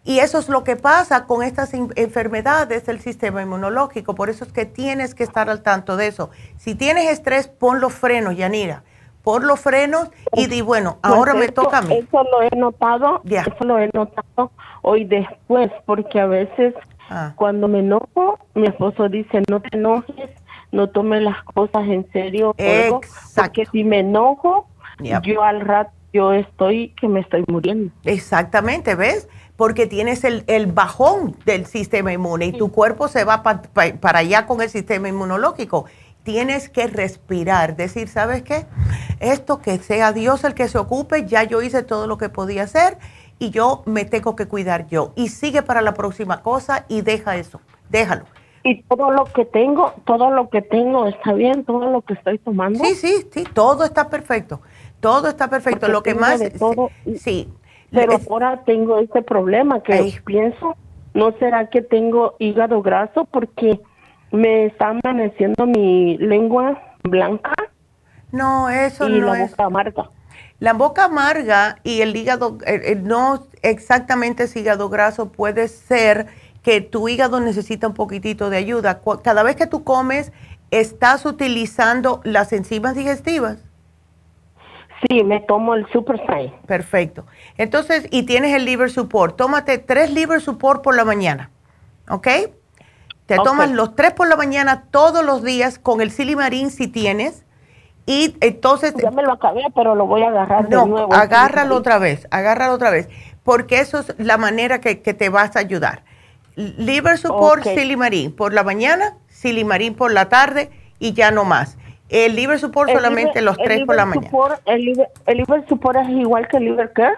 Y eso es lo que pasa con estas enfermedades del sistema inmunológico. Por eso es que tienes que estar al tanto de eso. Si tienes estrés, pon los frenos, Yanira por los frenos y di, bueno, pues ahora me toca a mí. Eso lo he notado, eso lo he notado hoy después, porque a veces ah. cuando me enojo, mi esposo dice, no te enojes, no tomes las cosas en serio, porque si me enojo, yo al rato yo estoy que me estoy muriendo. Exactamente, ¿ves? Porque tienes el, el bajón del sistema inmune y tu cuerpo se va para allá con el sistema inmunológico tienes que respirar, decir, ¿sabes qué? Esto que sea Dios el que se ocupe, ya yo hice todo lo que podía hacer y yo me tengo que cuidar yo. Y sigue para la próxima cosa y deja eso, déjalo. Y todo lo que tengo, todo lo que tengo está bien, todo lo que estoy tomando. Sí, sí, sí, todo está perfecto. Todo está perfecto. lo que más... todo, sí. Pero ahora tengo este problema que pienso, ¿no será que tengo hígado graso? Porque me está amaneciendo mi lengua blanca. No, eso y no la boca amarga. La boca amarga y el hígado, eh, eh, no exactamente es hígado graso, puede ser que tu hígado necesita un poquitito de ayuda. Cada vez que tú comes, ¿estás utilizando las enzimas digestivas? Sí, me tomo el Super Perfecto. Entonces, y tienes el liver support. Tómate tres liver support por la mañana, ¿ok? Te tomas los tres por la mañana todos los días con el silimarín si tienes. Y entonces... Ya me lo acabé, pero lo voy a agarrar de nuevo. agárralo otra vez, agárralo otra vez. Porque eso es la manera que, te vas a ayudar. Liver Support, Silimarín por la mañana, Silimarín por la tarde y ya no más. El liver support solamente los tres por la mañana. el, liver, support es igual que el liver care.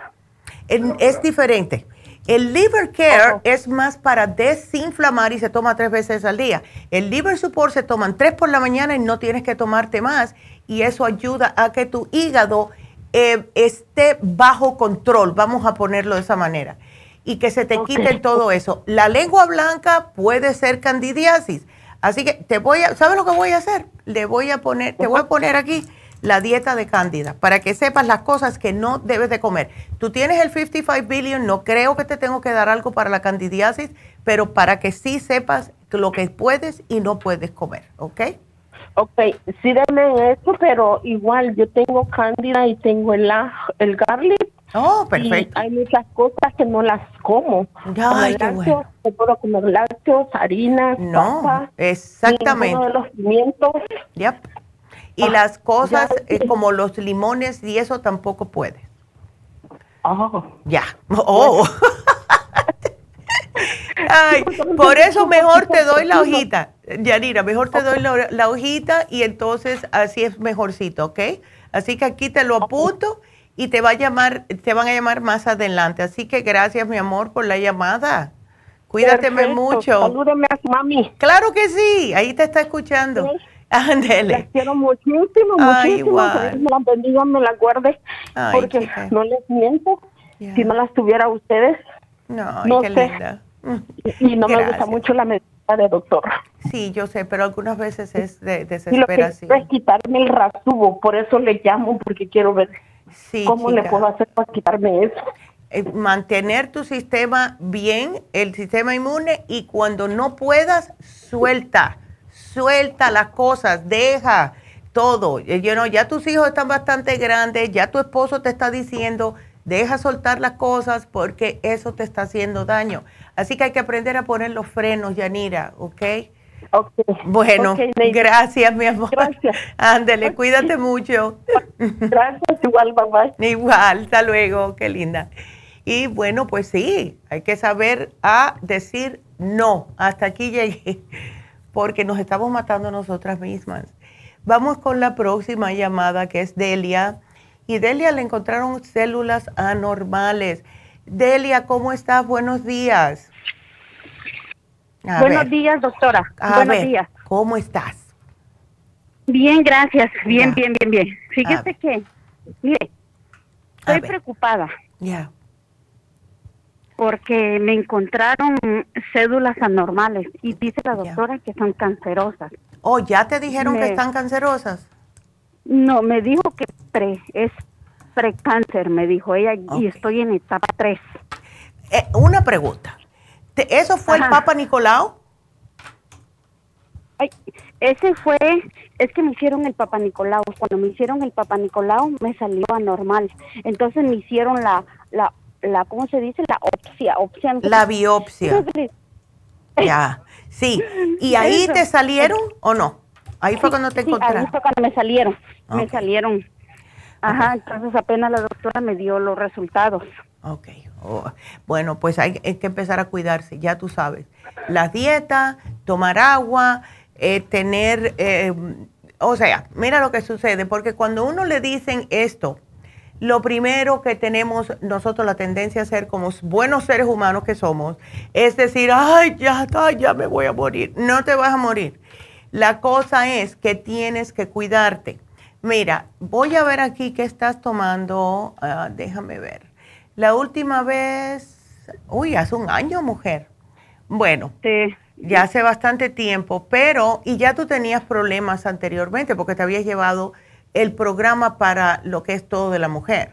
es diferente. El liver care es más para desinflamar y se toma tres veces al día. El liver support se toman tres por la mañana y no tienes que tomarte más y eso ayuda a que tu hígado eh, esté bajo control, vamos a ponerlo de esa manera, y que se te quite todo eso. La lengua blanca puede ser candidiasis Así que te voy a, ¿sabes lo que voy a hacer? Le voy a poner, te voy a poner aquí la dieta de cándida para que sepas las cosas que no debes de comer. Tú tienes el 55 billion, no creo que te tengo que dar algo para la candidiasis, pero para que sí sepas lo que puedes y no puedes comer, ¿ok? Ok, sí denme eso, pero igual yo tengo cándida y tengo el, el garlic Oh, perfecto. hay muchas cosas que no las como. Ay, qué bueno. puedo comer lácteos, harinas, no, exactamente. de los pimientos. Yep. Y ah, las cosas eh, como los limones y eso tampoco puede. Oh. Ya. Oh. Ay, por eso mejor te doy la hojita, Yanira, mejor te doy la, la, hojita y entonces así es mejorcito, ¿ok? Así que aquí te lo apunto y te va a llamar, te van a llamar más adelante. Así que gracias, mi amor, por la llamada. Cuídateme mucho. Salúdeme a su mami. Claro que sí, ahí te está escuchando. Ándele. quiero muchísimo, muchísimo. Me la bendiga, me la guarde. porque no les miento. Si no las tuviera ustedes, no, no qué Linda. Y no me gusta mucho la medicina de doctor. Sí, yo sé, pero algunas veces es de desesperación. Y lo que es quitarme el rasubo, por eso le llamo, porque quiero ver ¿Cómo le puedo hacer para quitarme eso? Eh, mantener tu sistema bien, el sistema inmune, y cuando no puedas, suelta, suelta las cosas, deja todo. Eh, ya tus hijos están bastante grandes, ya tu esposo te está diciendo, deja soltar las cosas porque eso te está haciendo daño. Así que hay que aprender a poner los frenos, Yanira, ¿ok? Bueno, gracias, mi amor. Gracias. Ándele, cuídate mucho. Gracias, igual, mamá. Igual, hasta luego, qué linda. Y bueno, pues sí, hay que saber a decir no, hasta aquí llegué, porque nos estamos matando nosotras mismas. Vamos con la próxima llamada que es Delia. Y Delia le encontraron células anormales. Delia, ¿cómo estás? Buenos días. Buenos días, doctora. Buenos días. ¿Cómo estás? Bien, gracias. Bien, bien, bien, bien. Fíjese que, mire, estoy preocupada. Ya. Porque me encontraron cédulas anormales y dice la doctora que son cancerosas. Oh, ¿ya te dijeron que están cancerosas? No, me dijo que pre, es precáncer, me dijo ella, y estoy en etapa 3. Eh, una pregunta. ¿Eso fue el Papa Nicolau? Ay, ese fue, es que me hicieron el Papa Nicolau. Cuando me hicieron el Papa Nicolau me salió anormal. Entonces me hicieron la, la, la ¿cómo se dice? La opsia. la biopsia. ya, sí. ¿Y ahí te salieron o no? Ahí fue cuando te encontraron. ahí fue cuando me salieron. Me salieron. Ajá, entonces apenas la doctora me dio los resultados. Ok, oh, bueno, pues hay, que empezar a cuidarse, ya tú sabes. La dieta, tomar agua, eh, tener, eh, o sea, mira lo que sucede, porque cuando uno le dicen esto, lo primero que tenemos nosotros la tendencia a hacer como buenos seres humanos que somos, es decir, ay, ya está, ya me voy a morir. No te vas a morir. La cosa es que tienes que cuidarte. Mira, voy a ver aquí qué estás tomando, ah, déjame ver. La última vez, uy, hace un año, mujer. Bueno, ya hace bastante tiempo, pero, y ya tú tenías problemas anteriormente porque te habías llevado el programa para lo que es todo de la mujer.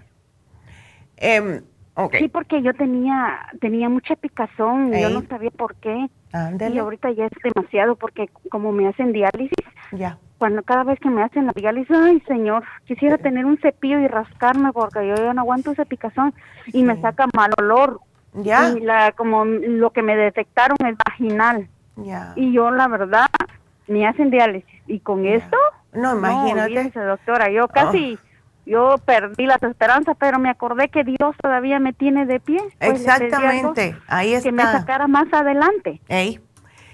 Em, sí, porque yo tenía, tenía mucha picazón, yo no sabía por qué. Y ahorita ya es demasiado porque como me hacen diálisis, ya cuando cada vez que me hacen la diálisis, ay señor, quisiera tener un cepillo y rascarme porque yo ya no aguanto ese picazón y me saca mal olor. Ya. Y la, como lo que me detectaron es vaginal. Ya. Y yo la verdad, me hacen diálisis. Y con esto, no, imagínate. No, doctora, yo casi... Oh. Yo perdí las esperanzas, pero me acordé que Dios todavía me tiene de pie. Pues Exactamente, ahí está. Que me sacara más adelante. Ey.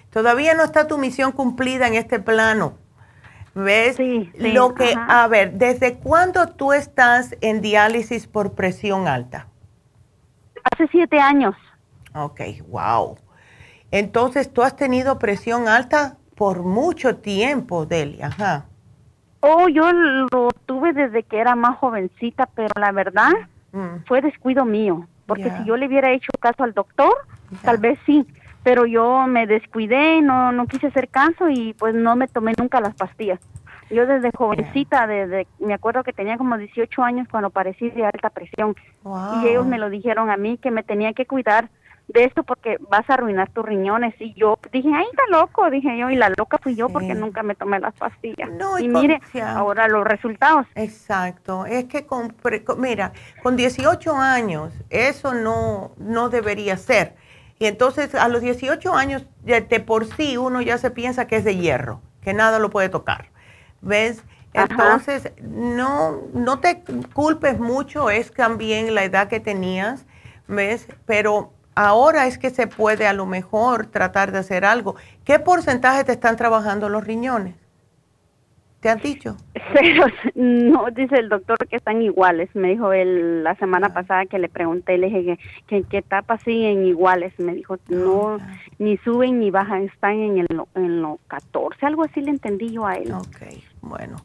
Todavía no está tu misión cumplida en este plano ¿Ves? Sí, Lo que, a ver, ¿desde cuándo tú estás en diálisis por presión alta? Hace siete años. Ok, wow. Entonces, tú has tenido presión alta por mucho tiempo, Delia. Ajá. Oh, yo lo tuve desde que era más jovencita, pero la verdad mm. fue descuido mío. Porque si yo le hubiera hecho caso al doctor, tal vez sí. Pero yo me descuidé, no, no quise hacer caso y pues no me tomé nunca las pastillas. Yo desde jovencita, desde, me acuerdo que tenía como 18 años cuando parecí de alta presión. Y ellos me lo dijeron a mí que me tenía que cuidar de esto porque vas a arruinar tus riñones. Y yo dije, ay, está loco, dije yo, y la loca fui yo porque nunca me tomé las pastillas. y, mire, ahora los resultados. Exacto, es que, con, mira, con 18 años eso no, no debería ser. Y entonces a los 18 años de, por sí uno ya se piensa que es de hierro, que nada lo puede tocar. ¿Ves? Entonces, no, no te culpes mucho, es también la edad que tenías, ¿ves? Pero ahora es que se puede a lo mejor tratar de hacer algo. ¿Qué porcentaje te están trabajando los riñones? ¿Te han dicho? Pero no, dice el doctor que están iguales. Me dijo él la semana ah. pasada que le pregunté, le dije que, qué etapa siguen iguales. Me dijo, no, ah, ni suben ni bajan, están en, el, en lo 14. Algo así le entendí yo a él. Ok, bueno.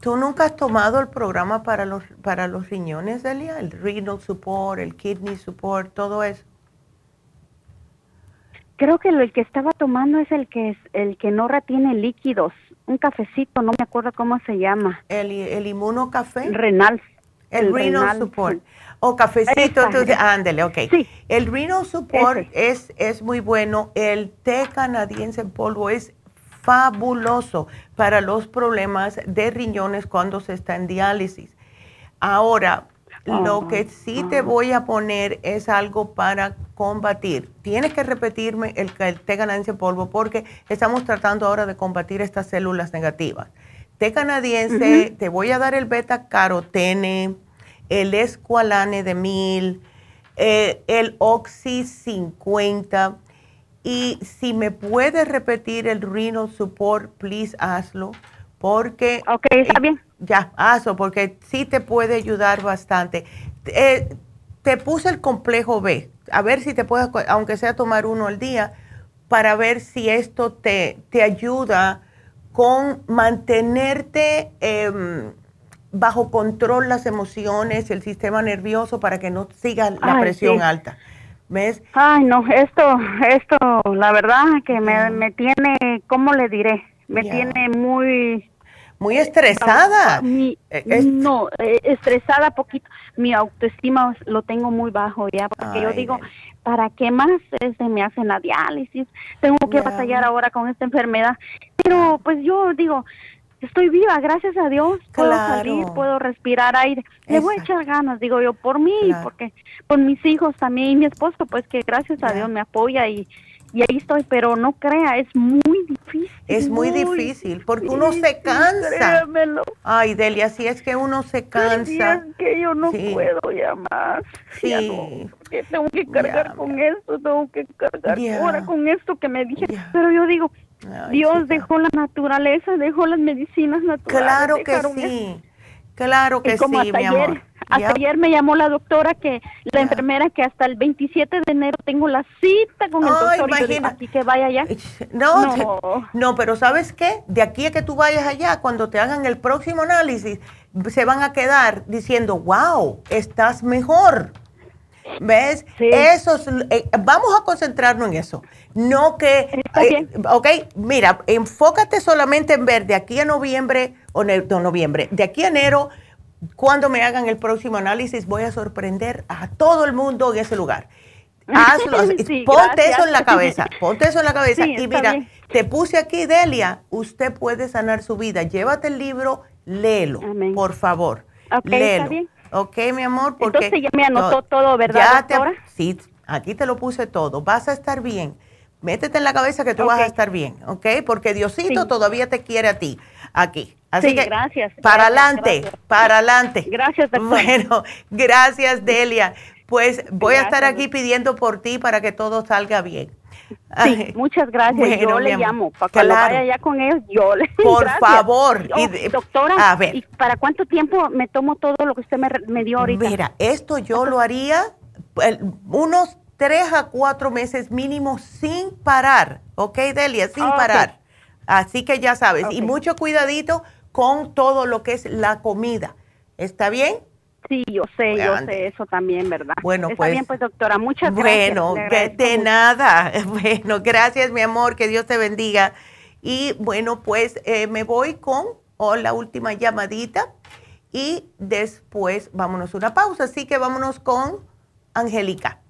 ¿Tú nunca has tomado el programa para los, para los riñones, Delia? El renal support, el kidney support, todo eso. Creo que el que estaba tomando es el que es el que no retiene líquidos, un cafecito, no me acuerdo cómo se llama. El, el inmunocafé. Renal. El, renal, support. O cafecito, entonces, ándele, ok. Sí. El renal support es, es muy bueno. El té canadiense en polvo es fabuloso para los problemas de riñones cuando se está en diálisis. Ahora, lo que sí te voy a poner es algo para combatir. Tienes que repetirme el, el té canadiense polvo porque estamos tratando ahora de combatir estas células negativas. Té canadiense, te voy a dar el beta carotene, el escualane de mil, eh, el oxy 50. Y si me puedes repetir el renal support, please hazlo. Porque. Ok, está bien ya, hazlo, porque sí te puede ayudar bastante. Eh, te puse el complejo B, a ver si te puedes, aunque sea tomar uno al día, para ver si esto te, te ayuda con mantenerte em, bajo control las emociones, el sistema nervioso, para que no siga la presión alta. ¿Ves? Ay, no, esto, esto, la verdad que me, me tiene, ¿cómo le diré? Me tiene muy muy estresada. Eh, no, eh, estresada poquito. Mi autoestima lo tengo muy bajo ya, porque yo digo, ¿para qué más se me hacen la diálisis? Tengo que batallar ahora con esta enfermedad. Pero pues yo digo, estoy viva, gracias a Dios, puedo salir, puedo respirar aire. Le voy a echar ganas, digo yo, por mí, porque por mis hijos también y mi esposo, pues que gracias a Dios me apoya y y ahí estoy, pero no crea, es muy difícil. Es muy, difícil, porque uno se cansa. Créamelo. Ay, Delia, así es que uno se cansa. Es que yo no puedo ya más. Sí. tengo que cargar con esto, tengo que cargar ahora con esto que me dije. Pero yo digo, Dios dejó la naturaleza, dejó las medicinas naturales. Claro que sí. Claro que sí, mi amor. Hasta ayer me llamó la doctora que la enfermera que hasta el 27 de enero tengo la cita con el doctor que vaya allá. No, no. pero ¿sabes qué? De aquí a que tú vayas allá, cuando te hagan el próximo análisis, se van a quedar diciendo, wow, estás mejor. ¿Ves? Eso eh, vamos a concentrarnos en eso. No que, eh, ok, mira, enfócate solamente en ver de aquí a noviembre, o no, noviembre, de aquí a enero, cuando me hagan el próximo análisis, voy a sorprender a todo el mundo en ese lugar. Hazlo, ponte eso en la cabeza, ponte eso en la cabeza. y mira, te puse aquí, Delia, usted puede sanar su vida. Llévate el libro, léelo, por favor. léelo. Ok, mi amor, porque... Entonces ya me anotó todo, ¿verdad, ya Sí, aquí te lo puse todo. Vas a estar bien. Métete en la cabeza que tú vas a estar bien, ¿ok? Porque Diosito todavía te quiere a ti, aquí. Así que, gracias. Para adelante, para adelante. Gracias, doctor. Bueno, gracias, Delia. Pues voy a estar aquí pidiendo por ti para que todo salga bien. Sí, muchas gracias. yo le llamo. Para cuando vaya allá con ellos, yo le Por favor. doctora, ¿y para cuánto tiempo me tomo todo lo que usted me, dio ahorita? Mira, esto yo lo haría unos tres a cuatro meses mínimo sin parar. ¿Ok, Delia? Sin parar. Así que ya sabes. Y mucho cuidadito con todo lo que es la comida. ¿Está bien? Sí, yo sé, yo sé eso también, ¿verdad? Bueno, Está pues. bien, pues, doctora, muchas gracias. Bueno, de nada. Bueno, gracias, mi amor, que Dios te bendiga. Y bueno, pues eh, me voy con la última llamadita y después vámonos a una pausa. Así que vámonos con Angélica.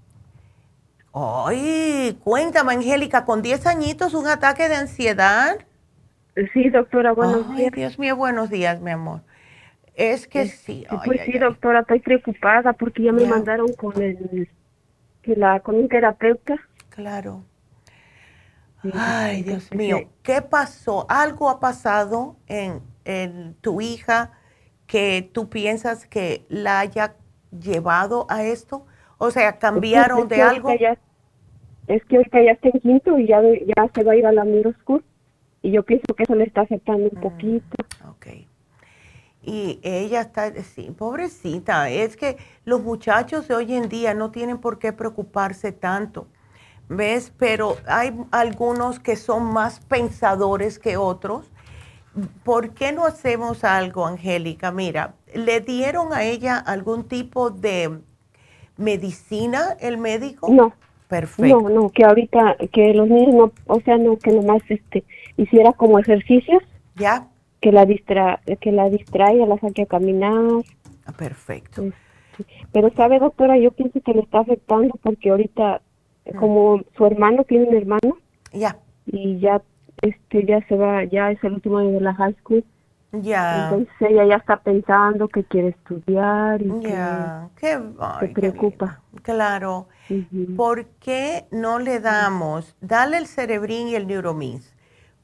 Ay, cuéntame, Angélica, con 10 añitos, un ataque de ansiedad. Sí, doctora, buenos días. Dios mío, buenos días, mi amor. Es que sí. pues sí, doctora, estoy preocupada porque ya me mandaron con el, que la, con un terapeuta. Claro. Ay, Dios mío, ¿qué pasó? ¿Algo ha pasado en, en tu hija que tú piensas que la haya llevado a esto? O sea, ¿cambiaron de algo? es que ahorita ya está en quinto y ya, ya se va a ir a la middle school y yo pienso que eso le está afectando un mm, poquito. Ok. Y ella está, sí, pobrecita, es que los muchachos de hoy en día no tienen por qué preocuparse tanto, ¿ves? Pero hay algunos que son más pensadores que otros. ¿Por qué no hacemos algo, Angélica? Mira, ¿le dieron a ella algún tipo de medicina el médico? No. Perfecto. No, no, que ahorita, que los niños no, o sea, no, que nomás este, hiciera como ejercicios. Ya. Que la distra, que la distraiga, la saque a caminar. Ah, perfecto. Pero sabe, doctora, yo pienso que le está afectando porque ahorita, mm. como su hermano tiene un hermano. Ya. Y ya, este, ya se va, ya es el último año de la high school. Ya. Entonces ella ya está pensando que quiere estudiar y ya. que se preocupa. Claro. ¿Por qué no le damos, dale el cerebrín y el neuromins?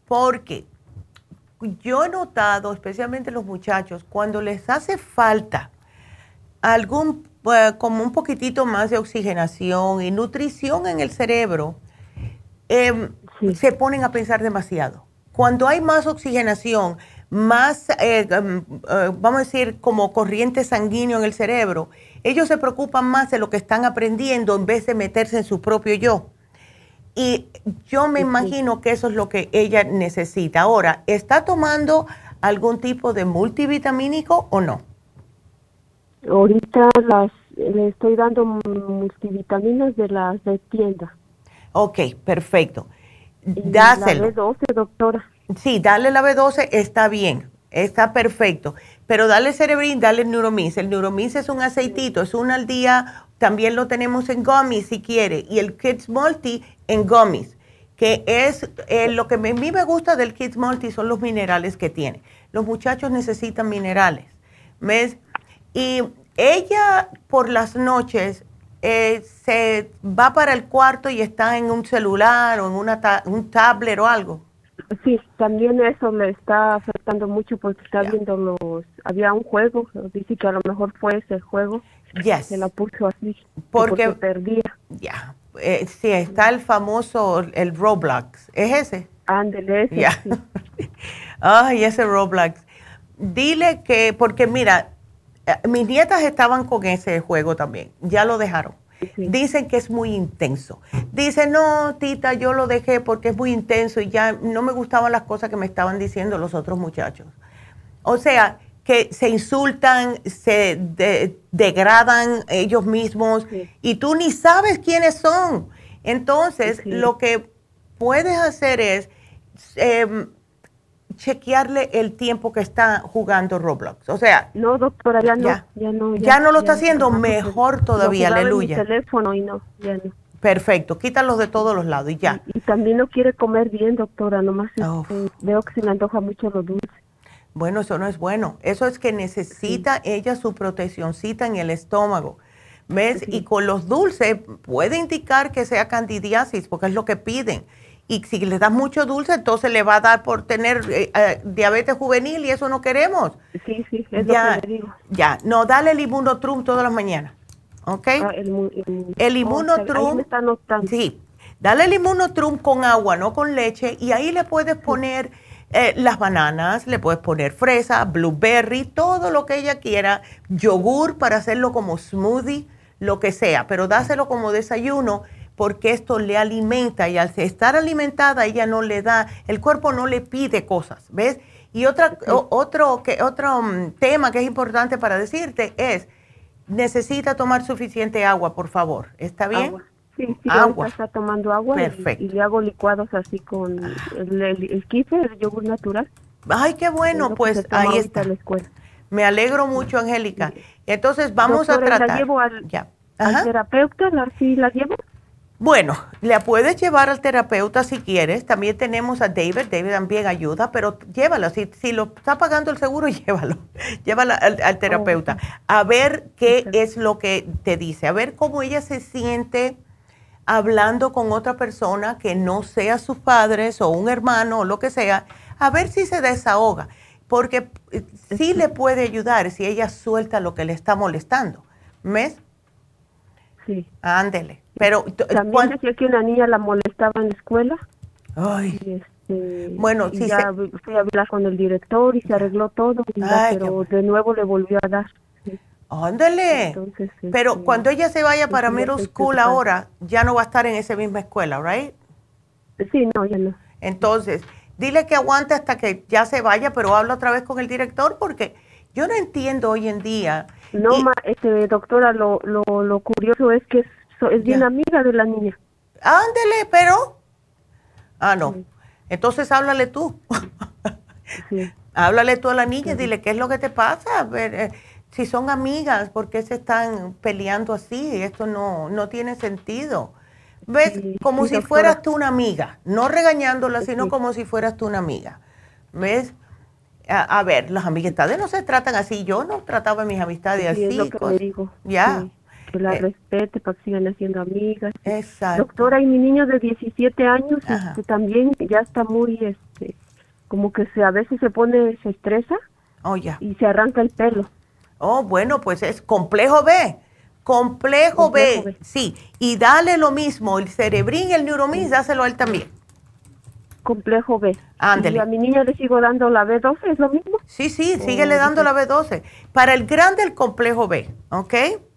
Porque yo he notado, especialmente los muchachos, cuando les hace falta algún, eh, como un poquitito más de oxigenación y nutrición en el cerebro, em, se ponen a pensar demasiado. Cuando hay más oxigenación, más, eh, em, eh, vamos a decir, como corriente sanguíneo en el cerebro, ellos se preocupan más de lo que están aprendiendo en vez de meterse en su propio yo. Y yo me imagino que eso es lo que ella necesita. Ahora, ¿está tomando algún tipo de multivitamínico o no? Ahorita las, le estoy dando multivitaminas de las de tienda. Ok, perfecto. Dáselo. La B12, doctora. Sí, dale la B12, está bien, está perfecto. Pero dale cerebrin, dale el Neuromins. El Neuromins es un aceitito, es uno al día. También lo tenemos en gummies si quiere. Y el Kids Multi en gummies, que es eh, lo que a mí me gusta del Kids Multi son los minerales que tiene. Los muchachos necesitan minerales. ¿Ves? Y ella por las noches eh, se va para el cuarto y está en un celular o en una un tablet o algo. Sí, también eso le está afectando mucho porque está viendo los... Había un juego, dice que a lo mejor fue ese juego. Yes. Se la puso así. Porque, perdía. Ya. Eh, sí, está el famoso, el Roblox. ¿Es ese? Ándele, ese. Ay, ese Roblox. Dile que, porque mira, eh, mis nietas estaban con ese juego también. Ya lo dejaron. Dicen que es muy intenso. Dicen, no, tita, yo lo dejé porque es muy intenso y ya no me gustaban las cosas que me estaban diciendo los otros muchachos. O sea, que se insultan, se degradan ellos mismos y tú ni sabes quiénes son. Entonces, lo que puedes hacer es em, chequearle el tiempo que está jugando Roblox. O sea, no, doctora, ya no, ya, no, ya, no lo está haciendo mejor todavía, aleluya. teléfono y no, ya no. Perfecto, quítalos de todos los lados y ya. Y, también no quiere comer bien, doctora, nomás este, veo que se le antoja mucho lo dulce. Bueno, eso no es bueno. Eso es que necesita ella su proteccióncita en el estómago. ¿Ves? Y con los dulces puede indicar que sea candidiasis, porque es lo que piden y si le das mucho dulce, entonces le va a dar por tener eh, eh, diabetes juvenil y eso no queremos. Sí, sí, es ya, lo que digo. Ya, no, dale el inmunotrum todas las mañanas, ¿ok? Ah, el, el, el inmunotrum, está sí, Dale el inmunotrum con agua, no con leche, y ahí le puedes poner eh, las bananas, le puedes poner fresa, blueberry, todo lo que ella quiera, yogur para hacerlo como smoothie, lo que sea, pero dáselo como desayuno porque esto le alimenta y al estar alimentada ella no le da, el cuerpo no le pide cosas, ¿ves? Y otra, otro, que, otro mm, tema que es importante para decirte es, necesita tomar suficiente agua, por favor, ¿está bien? Sí, sí, agua. está tomando agua Y, le hago licuados así con el, el, el yogur natural. Ay, qué bueno, pues ahí está. La escuela. Me alegro mucho, Angélica. Entonces vamos a tratar. ¿La llevo al, terapeuta? ¿La, ¿Sí la llevo? Bueno, la puedes llevar al terapeuta si quieres. También tenemos a David. David también ayuda, pero llévalo. Si, si lo está pagando el seguro, llévalo. Llévala al, terapeuta. A ver qué es lo que te dice. A ver cómo ella se siente hablando con otra persona que no sea sus padres o un hermano o lo que sea. A ver si se desahoga. Porque eh, sí le puede ayudar si ella suelta lo que le está molestando. ¿Ves? Sí. Ándele. Pero también decía que una niña la molestaba en la escuela. Ay. este, bueno, sí. Ya fui a hablar con el director y se arregló todo, pero de nuevo le volvió a dar. Ándale. pero este, cuando ella se vaya para middle school ahora, ya no va a estar en esa misma escuela, ¿right? Sí, no, ya no. Entonces, dile que aguante hasta que ya se vaya, pero habla otra vez con el director porque yo no entiendo hoy en día. No, este, doctora, lo, lo, lo curioso es que es es bien amiga de la niña. Ándele, pero. Ah, no. Entonces háblale tú. Háblale tú a la niña y dile qué es lo que te pasa. A ver, eh, si son amigas, ¿por qué se están peleando así? Esto no, no tiene sentido. ¿Ves? como si fueras tú una amiga. No regañándola, sino como si fueras tú una amiga. ¿Ves? A, ver, las amistades no se tratan así. Yo no trataba mis amistades así. Ya que la eh, respete para que sigan haciendo amigas. Exacto. Doctora, y mi niño de 17 años este, también ya está muy, este, como que se, a veces se pone, se estresa oh, ya. y se arranca el pelo. Oh, bueno, pues es complejo B. Complejo, B. sí. Y dale lo mismo, el cerebrín y el neuromins, dáselo a él también. Complejo B. Ándale. ¿Y a mi niño le sigo dando la B12? ¿Es lo mismo? Sí, sí, síguele dando la B12. Para el grande, el complejo B, ¿ok?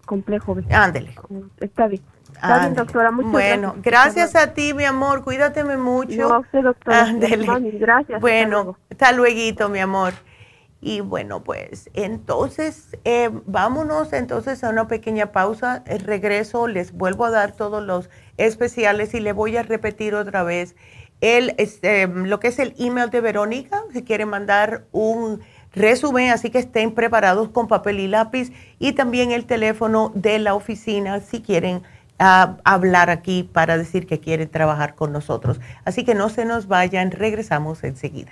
complejo. Ándele. Está bien. Está bien, doctora. Muchas bueno, gracias. a ti, mi amor. Cuídateme mucho. No, a usted, doctora. Ándele. Gracias. Bueno, hasta luego, mi amor. Y bueno, pues entonces eh, vámonos entonces a una pequeña pausa. El regreso, les vuelvo a dar todos los especiales y le voy a repetir otra vez el, este, lo que es el email de Verónica, si quieren mandar un resumen, así que estén preparados con papel y lápiz y también el teléfono de la oficina si quieren ah, hablar aquí para decir que quieren trabajar con nosotros. Así que no se nos vayan, regresamos enseguida.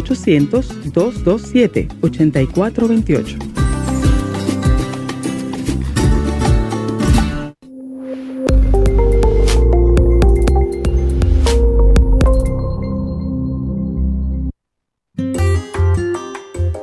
1-800-227-8428.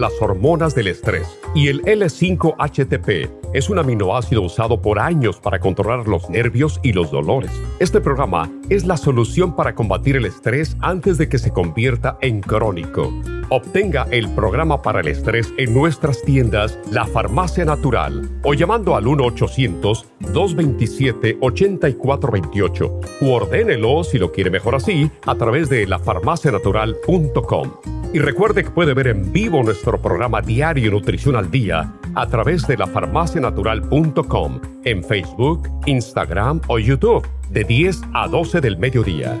las hormonas del estrés. Y el L5-HTP es un aminoácido usado por años para controlar los nervios y los dolores. Este programa es la solución para combatir el estrés antes de que se convierta en crónico. Obtenga el programa para el estrés en nuestras tiendas La Farmacia Natural o llamando al 1-800-227-8428 o ordénelo si lo quiere mejor así a través de lafarmacianatural.com. Y recuerde que puede ver en vivo nuestro programa diario Nutrición al Día a través de lafarmacianatural.com en Facebook, Instagram o YouTube de 10 a 12 del mediodía.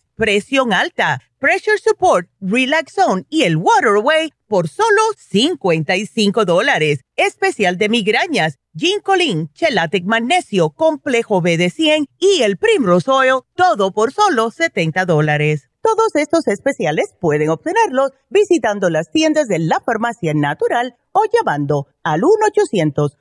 presión alta, pressure support, relax zone y el waterway por solo 55 dólares. Especial de migrañas Ginkolin, Chelatic Magnesio, Complejo B de 100 y el Primrose Oil, todo por solo 70 dólares. Todos estos especiales pueden obtenerlos visitando las tiendas de la farmacia natural o llamando al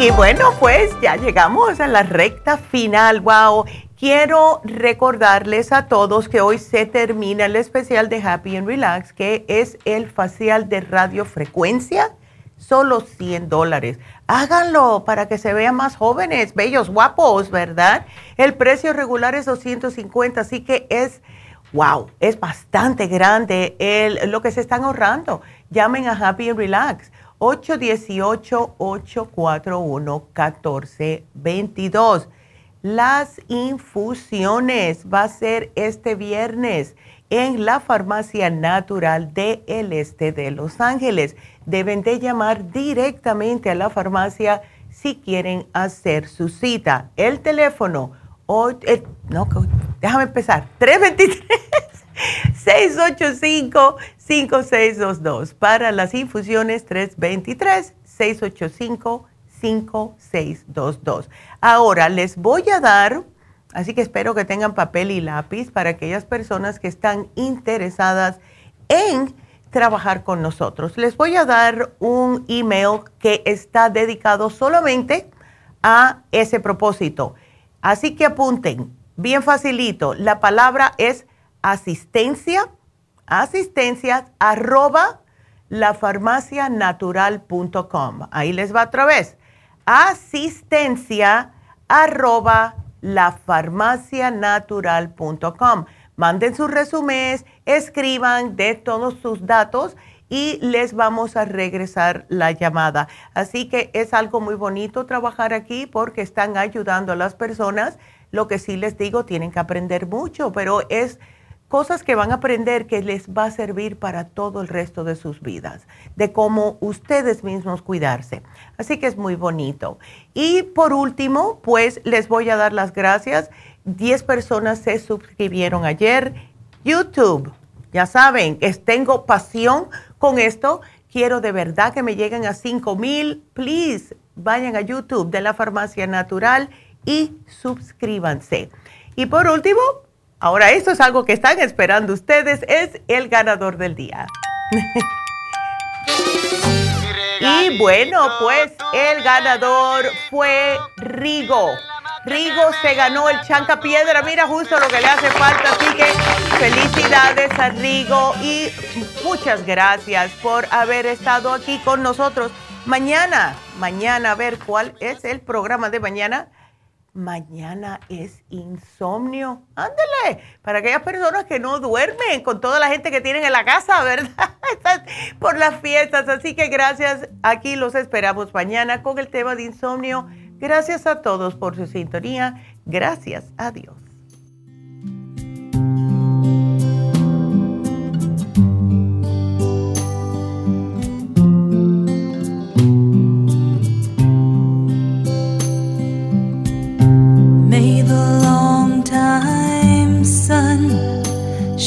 Y bueno, pues ya llegamos a la recta final. Wow. Quiero recordarles a todos que hoy se termina el especial de Happy and Relax, que es el facial de radiofrecuencia solo 100 dólares. Háganlo para que se vean más jóvenes, bellos, guapos, ¿verdad? El precio regular es 250, así que es, wow, es bastante grande el, lo que se están ahorrando. Llamen a Happy and Relax. 818-841-1422. Las infusiones va a ser este viernes en la Farmacia Natural del Este de Los Ángeles deben de llamar directamente a la farmacia si quieren hacer su cita. El teléfono, eh, no, déjame empezar, 323-685-5622. Para las infusiones, 323-685-5622. 5622. Ahora les voy a dar, así que espero que tengan papel y lápiz para aquellas personas que están interesadas en trabajar con nosotros. Les voy a dar un email que está dedicado solamente a ese propósito. Así que apunten, bien facilito, la palabra es asistencia, asistencia arroba lafarmacianatural.com. Ahí les va otra vez. Asistencia arroba lafarmacianatural.com. Manden sus resúmenes, escriban de todos sus datos y les vamos a regresar la llamada. Así que es algo muy bonito trabajar aquí porque están ayudando a las personas. Lo que sí les digo, tienen que aprender mucho, pero es cosas que van a aprender que les va a servir para todo el resto de sus vidas, de cómo ustedes mismos cuidarse. Así que es muy bonito. Y por último, pues les voy a dar las gracias. Diez personas se suscribieron ayer. YouTube, ya saben, es, tengo pasión con esto. Quiero de verdad que me lleguen a 5 mil. Please, vayan a YouTube de la Farmacia Natural y suscríbanse. Y por último, Ahora, esto es algo que están esperando ustedes, es el ganador del día. y bueno, pues el ganador fue Rigo. Rigo se ganó el chanca piedra, mira justo lo que le hace falta, así que felicidades a Rigo y muchas gracias por haber estado aquí con nosotros. Mañana, mañana a ver cuál es el programa de mañana mañana es insomnio. Ándale, para aquellas personas que no duermen, con toda la gente que tienen en la casa, ¿verdad? Por las fiestas. Así que gracias. Aquí los esperamos mañana con el tema de insomnio. Gracias a todos por su sintonía. Gracias a Dios.